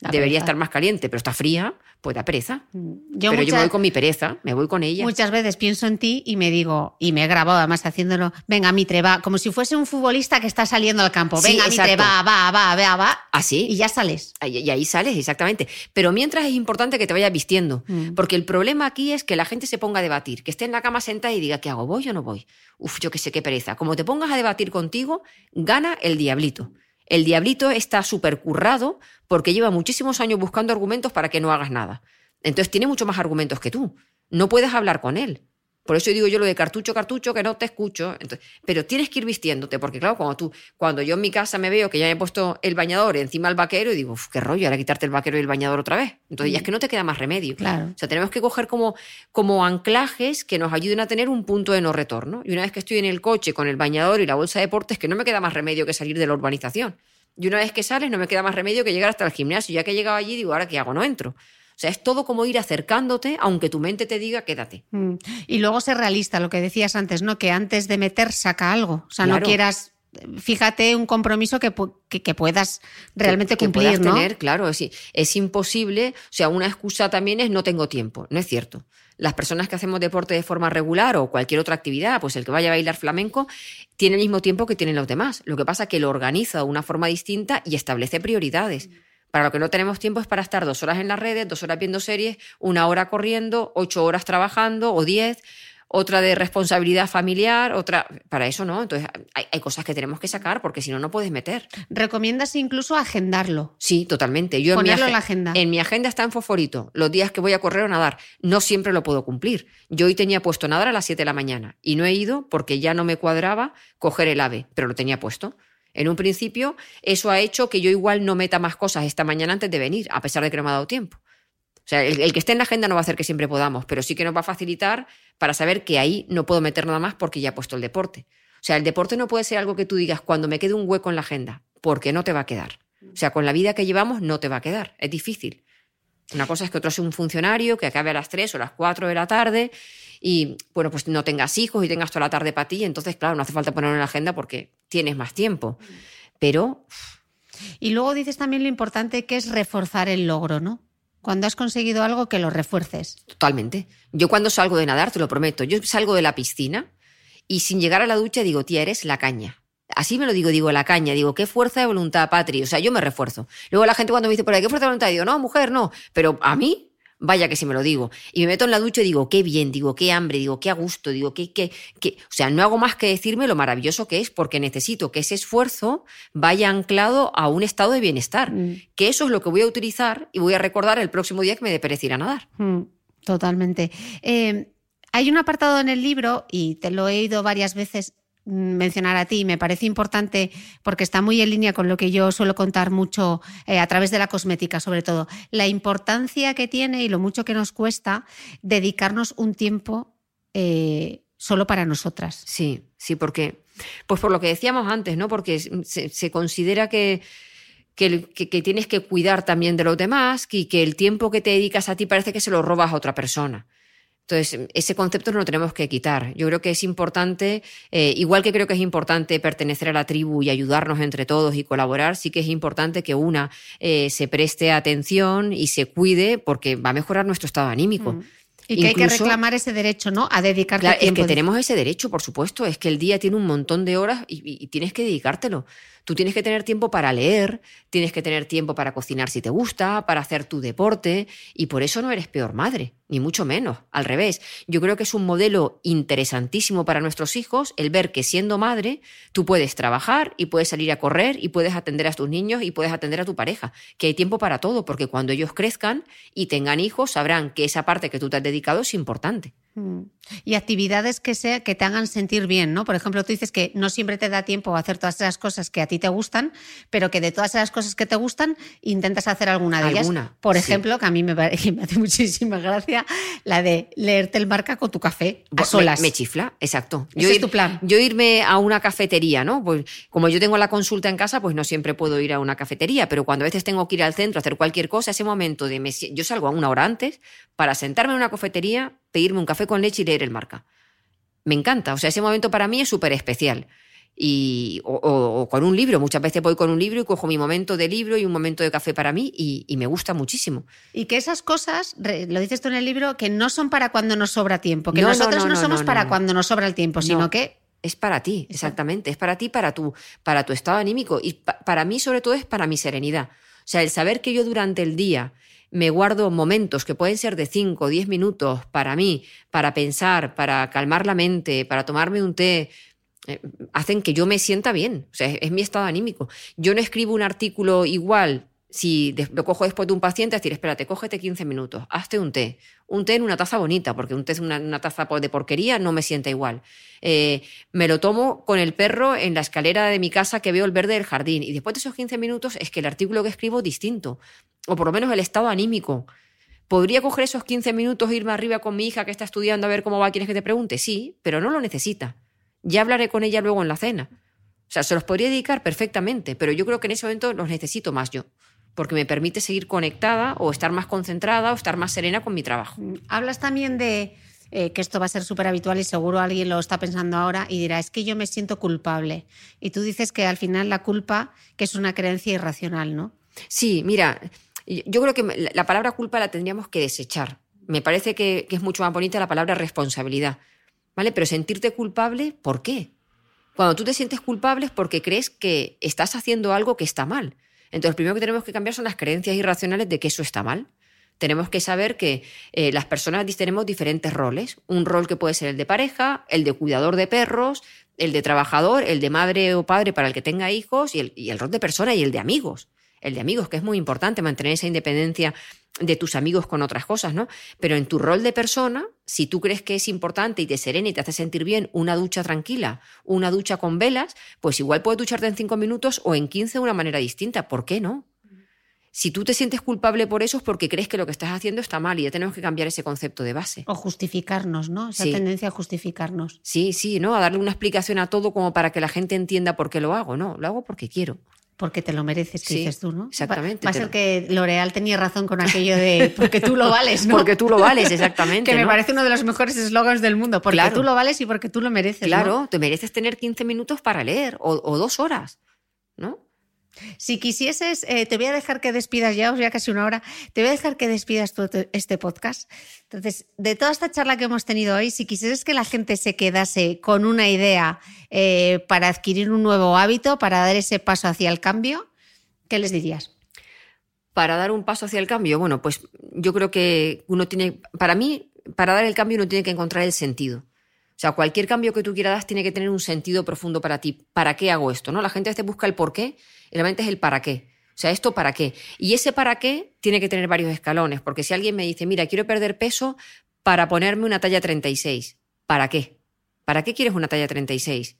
Debería pereza. estar más caliente, pero está fría, pues da pereza. Yo, pero yo me voy con mi pereza, me voy con ella. muchas veces pienso en ti y me digo, y me he grabado además haciéndolo, venga, Mitre, va, como si fuese un futbolista que está saliendo al campo. Sí, Venga, Mitre, exacto. va, va, va, va, va. Así. Y ya sales. Y ahí sales, exactamente. Pero mientras es importante que te vayas vistiendo. Mm. Porque el problema aquí es que la gente se ponga a debatir, que esté en la cama sentada y diga, ¿qué hago? ¿Voy o no voy? Uf, yo qué sé, qué pereza. Como te pongas a debatir contigo, gana el diablito. El diablito está súper currado porque lleva muchísimos años buscando argumentos para que no hagas nada. Entonces tiene mucho más argumentos que tú. No puedes hablar con él. Por eso digo yo lo de cartucho, cartucho, que no te escucho. Entonces, pero tienes que ir vistiéndote, porque claro, cuando tú, cuando yo en mi casa me veo que ya me he puesto el bañador encima el vaquero y digo, "Uf, qué rollo, ahora quitarte el vaquero y el bañador otra vez. Entonces ya es que no te queda más remedio. Claro. O sea, tenemos que coger como, como anclajes que nos ayuden a tener un punto de no retorno. Y una vez que estoy en el coche con el bañador y la bolsa de deportes, que no me queda más remedio que salir de la urbanización. Y una vez que sales, no me queda más remedio que llegar hasta el gimnasio. Ya que he llegado allí, digo, ¿ahora qué hago? No entro. O sea, es todo como ir acercándote, aunque tu mente te diga, quédate. Mm. Y luego ser realista, lo que decías antes, ¿no? Que antes de meter, saca algo. O sea, no quieras. Fíjate un compromiso que, que, que puedas realmente que cumplir, puedas ¿no? tener, claro, es, es imposible. O sea, una excusa también es no tengo tiempo. No es cierto. Las personas que hacemos deporte de forma regular o cualquier otra actividad, pues el que vaya a bailar flamenco, tiene el mismo tiempo que tienen los demás. Lo que pasa es que lo organiza de una forma distinta y establece prioridades. Para lo que no tenemos tiempo es para estar dos horas en las redes, dos horas viendo series, una hora corriendo, ocho horas trabajando o diez, otra de responsabilidad familiar, otra... Para eso no. Entonces hay, hay cosas que tenemos que sacar porque si no, no puedes meter. Recomiendas incluso agendarlo. Sí, totalmente. Yo en mi Ponerlo en la agenda. En mi agenda está en fosforito. Los días que voy a correr o nadar. No siempre lo puedo cumplir. Yo hoy tenía puesto nadar a las 7 de la mañana y no he ido porque ya no me cuadraba coger el ave, pero lo tenía puesto. En un principio, eso ha hecho que yo igual no meta más cosas esta mañana antes de venir, a pesar de que no me ha dado tiempo. O sea, el, que esté en la agenda no va a hacer que siempre podamos, pero sí que nos va a facilitar para saber que ahí no puedo meter nada más porque ya he puesto el deporte. O sea, el deporte no puede ser algo que tú digas cuando me quede un hueco en la agenda, porque no te va a quedar. O sea, con la vida que llevamos no te va a quedar, es difícil. Una cosa es que otro sea un funcionario que acabe a las 3 o las 4 de la tarde y, bueno, pues no tengas hijos y tengas toda la tarde para ti, entonces, claro, no hace falta ponerlo en la agenda porque tienes más tiempo. Pero Y luego dices también lo importante que es reforzar el logro, ¿no? Cuando has conseguido algo, que lo refuerces. Totalmente. Yo cuando salgo de nadar, te lo prometo, yo salgo de la piscina y sin llegar a la ducha digo, tía, eres la caña. Así me lo digo, digo, la caña, digo, qué fuerza de voluntad, Patri. O sea, yo me refuerzo. Luego la gente cuando me dice por ahí, ¿qué fuerza de voluntad? Digo, no, mujer, no. Pero a mí, vaya que si me lo digo. Y me meto en la ducha y digo, qué bien, digo, qué hambre, digo, qué a gusto, digo, qué, qué, qué. O sea, no hago más que decirme lo maravilloso que es porque necesito que ese esfuerzo vaya anclado a un estado de bienestar. Mm. Que eso es lo que voy a utilizar y voy a recordar el próximo día que me dé pereza ir a nadar. Mm, Totalmente. Eh, hay un apartado en el libro, y te lo he oído varias veces mencionar a ti, me parece importante porque está muy en línea con lo que yo suelo contar mucho eh, a través de la cosmética, sobre todo, la importancia que tiene y lo mucho que nos cuesta dedicarnos un tiempo eh, solo para nosotras. Sí, sí, porque, pues por lo que decíamos antes, ¿no? Porque se, considera que, que- que tienes que cuidar también de los demás y que el tiempo que te dedicas a ti parece que se lo robas a otra persona. Entonces, ese concepto no lo tenemos que quitar. Yo creo que es importante, eh, igual que creo que es importante pertenecer a la tribu y ayudarnos entre todos y colaborar, sí que es importante que una eh, se preste atención y se cuide porque va a mejorar nuestro estado anímico. Mm. Y que hay que reclamar ese derecho, ¿no? A dedicarte Claro, es tiempo. que tenemos ese derecho, por supuesto. Es que el día tiene un montón de horas y, y- y tienes que dedicártelo. Tú tienes que tener tiempo para leer, tienes que tener tiempo para cocinar si te gusta, para hacer tu deporte, y por eso no eres peor madre, ni mucho menos. Al revés, yo creo que es un modelo interesantísimo para nuestros hijos el ver que siendo madre tú puedes trabajar y puedes salir a correr y puedes atender a tus niños y puedes atender a tu pareja, que hay tiempo para todo, porque cuando ellos crezcan y tengan hijos sabrán que esa parte que tú te has dedicado es importante. Mm. Y actividades que, sea, que te hagan sentir bien, ¿no? Por ejemplo, tú dices que no siempre te da tiempo a hacer todas esas cosas que a ti te gustan, pero que de todas esas cosas que te gustan intentas hacer alguna de ellas. Alguna, Por sí. ejemplo, que a mí me, <laughs> me hace muchísima gracia la de leerte el marca con tu café a solas. Me, me chifla, exacto. Ese es tu plan. Yo irme a una cafetería, ¿no? Pues como yo tengo la consulta en casa, pues no siempre puedo ir a una cafetería, pero cuando a veces tengo que ir al centro a hacer cualquier cosa, ese momento de me yo salgo a una hora antes para sentarme en una cafetería, pedirme un café con leche y leer el marca. Me encanta, o sea, ese momento para mí es súper especial. Y, o, o- o con un libro, muchas veces voy con un libro y cojo mi momento de libro y un momento de café para mí y, y me gusta muchísimo. Y que esas cosas, lo dices tú en el libro, que no son para cuando nos sobra tiempo, que No, no, nosotros no, no, no, somos para cuando nos sobra el tiempo, sino No. que Es para ti, exactamente. Es para ti, para tu, para tu estado anímico. Y pa- para mí, sobre todo, es para mi serenidad. O sea, el saber que yo durante el día me guardo momentos que pueden ser de 5 o 10 minutos para mí, para pensar, para calmar la mente, para tomarme un té, eh, hacen que yo me sienta bien. O sea, es, es mi estado anímico. Yo no escribo un artículo igual si lo cojo después de un paciente, es decir, espérate, cógete 15 minutos, hazte un té. Un té en una taza bonita, porque un té es una, taza de porquería, no me sienta igual. Eh, me lo tomo con el perro en la escalera de mi casa que veo el verde del jardín. Y después de esos 15 minutos es que el artículo que escribo es distinto. O por lo menos el estado anímico. ¿Podría coger esos 15 minutos e irme arriba con mi hija que está estudiando a ver cómo va? ¿Quieres que te pregunte? Sí, pero no lo necesita. Ya hablaré con ella luego en la cena. O sea, se los podría dedicar perfectamente, pero yo creo que en ese momento los necesito más yo, porque me permite seguir conectada o estar más concentrada o estar más serena con mi trabajo. Hablas también de eh, que esto va a ser súper habitual y seguro alguien lo está pensando ahora y dirá, es que yo me siento culpable. Y tú dices que al final la culpa, que es una creencia irracional, ¿no? Sí, mira, yo creo que la- la palabra culpa la tendríamos que desechar. Me parece que, que es mucho más bonita la palabra responsabilidad. ¿Vale? Pero sentirte culpable, ¿por qué? Cuando tú te sientes culpable es porque crees que estás haciendo algo que está mal. Entonces, lo primero que tenemos que cambiar son las creencias irracionales de que eso está mal. Tenemos que saber que eh, las personas tenemos diferentes roles. Un rol que puede ser el de pareja, el de cuidador de perros, el de trabajador, el de madre o padre para el que tenga hijos y el rol de persona y el de amigos. El de amigos, que es muy importante mantener esa independencia de tus amigos con otras cosas, ¿no? Pero en tu rol de persona, si tú crees que es importante y te serena y te hace sentir bien una ducha tranquila, una ducha con velas, pues igual puedes ducharte en cinco minutos o en 15 de una manera distinta. ¿Por qué no? Si tú te sientes culpable por eso es porque crees que lo que estás haciendo está mal y ya tenemos que cambiar ese concepto de base. O justificarnos, ¿no? Esa Sí. tendencia a justificarnos. Sí, sí, ¿no? A darle una explicación a todo como para que la gente entienda por qué lo hago. No, lo hago porque quiero. Porque te lo mereces, que Sí, dices tú, ¿no? exactamente, Va, a ser que L'Oreal tenía razón con aquello de <laughs> porque tú lo vales, ¿no? Porque tú lo vales, exactamente. <laughs> que me parece uno de los mejores eslogans del mundo. Porque Claro. tú lo vales y porque tú lo mereces. ¿no? Claro, te mereces tener 15 minutos para leer o, o dos horas, ¿no? Si quisieses, eh, te voy a dejar que despidas ya, os ya casi una hora, te voy a dejar que despidas te- este podcast. Entonces, de toda esta charla que hemos tenido hoy, si quisieras que la gente se quedase con una idea eh, para adquirir un nuevo hábito, para dar ese paso hacia el cambio, ¿qué les dirías? para dar un paso hacia el cambio, bueno, pues yo creo que uno tiene, para mí, para dar el cambio uno tiene que encontrar el sentido. O sea, cualquier cambio que tú quieras tiene que tener un sentido profundo para ti. ¿Para qué hago esto? ¿No? La gente a veces busca el por qué y realmente es el para qué. O sea, ¿esto para qué? Y ese para qué tiene que tener varios escalones, porque si alguien me dice, mira, quiero perder peso para ponerme una talla 36, ¿para qué? ¿Para qué quieres una talla 36?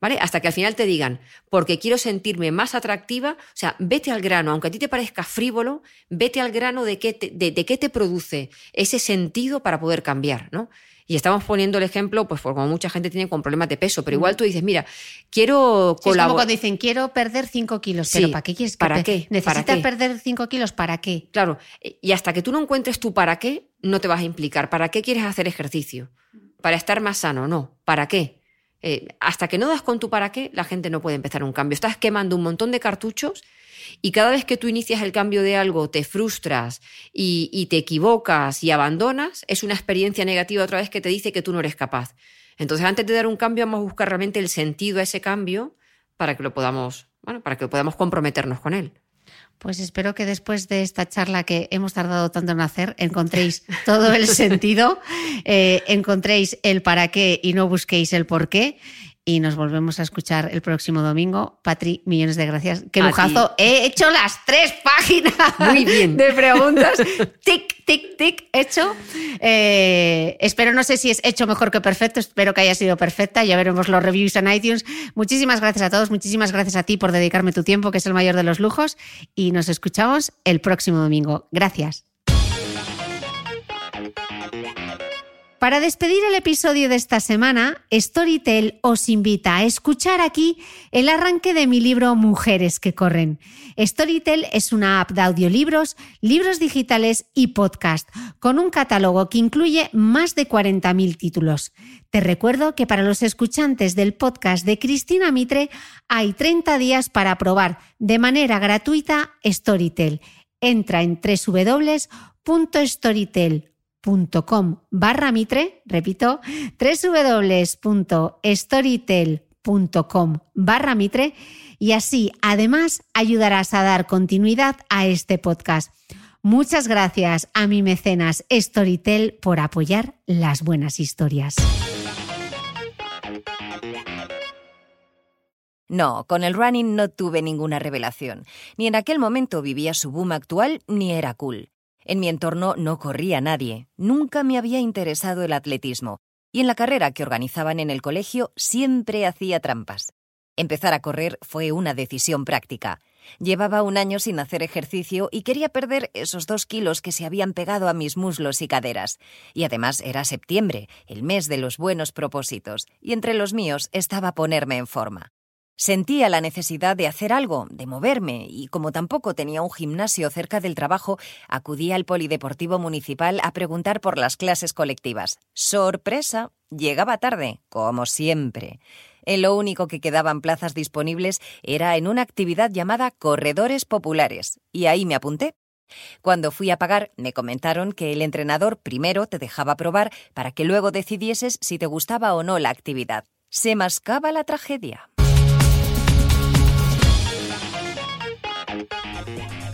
¿Vale? Hasta que al final te digan, porque quiero sentirme más atractiva, o sea, vete al grano, aunque a ti te parezca frívolo, vete al grano de qué te, de, qué te produce ese sentido para poder cambiar, ¿no? Y estamos poniendo el ejemplo, pues como mucha gente tiene con problemas de peso, pero igual tú dices, mira, quiero colaborar. es como cuando dicen, quiero perder 5 kilos, pero ¿para qué quieres? ¿Para qué? ¿Necesitas perder 5 kilos? ¿Para qué? Claro, y hasta que tú no encuentres tu para qué, no te vas a implicar. ¿Para qué quieres hacer ejercicio? ¿Para estar más sano? No. ¿Para qué? Eh, hasta que no das con tu para qué, la gente no puede empezar un cambio. Estás quemando un montón de cartuchos y cada vez que tú inicias el cambio de algo, te frustras y, te equivocas y abandonas, es una experiencia negativa otra vez que te dice que tú no eres capaz. Entonces, antes de dar un cambio, vamos a buscar realmente el sentido a ese cambio para que lo podamos, bueno, para que podamos comprometernos con él. Pues espero que después de esta charla que hemos tardado tanto en hacer, encontréis todo el sentido, <laughs> eh, encontréis el para qué y no busquéis el por qué y nos volvemos a escuchar el próximo domingo. Patri, millones de gracias. Qué lujazo. He hecho las tres páginas Muy bien. de preguntas. <laughs> tic, tic, tic, hecho. Eh, espero, no sé si es hecho mejor que perfecto, espero que haya sido perfecta. Ya veremos los reviews en iTunes. Muchísimas gracias a todos, muchísimas gracias a ti por dedicarme tu tiempo, que es el mayor de los lujos. Y nos escuchamos el próximo domingo. Gracias. Para despedir el episodio de esta semana, Storytel os invita a escuchar aquí el arranque de mi libro Mujeres que corren. Storytel es una app de audiolibros, libros digitales y podcast, con un catálogo que incluye más de 40.000 títulos. Te recuerdo que para los escuchantes del podcast de Cristina Mitre hay 30 días para probar de manera gratuita Storytel. Entra en www.storytel.com barra mitre, repito, www.storytel.com barra mitre y así además ayudarás a dar continuidad a este podcast. Muchas gracias a mi mecenas Storytel por apoyar las buenas historias. No, con el running no tuve ninguna revelación. Ni en aquel momento vivía su boom actual, ni era cool. En mi entorno no corría nadie, nunca me había interesado el atletismo, y en la carrera que organizaban en el colegio siempre hacía trampas. Empezar a correr fue una decisión práctica. Llevaba un año sin hacer ejercicio y quería perder esos dos kilos que se habían pegado a mis muslos y caderas. Y además era septiembre, el mes de los buenos propósitos, y entre los míos estaba ponerme en forma. Sentía la necesidad de hacer algo, de moverme, y como tampoco tenía un gimnasio cerca del trabajo, acudí al Polideportivo Municipal a preguntar por las clases colectivas. ¡Sorpresa! Llegaba tarde, como siempre. En lo único que quedaban plazas disponibles era en una actividad llamada Corredores Populares, y ahí me apunté. Cuando fui a pagar, me comentaron que el entrenador primero te dejaba probar para que luego decidieses si te gustaba o no la actividad. Se mascaba la tragedia.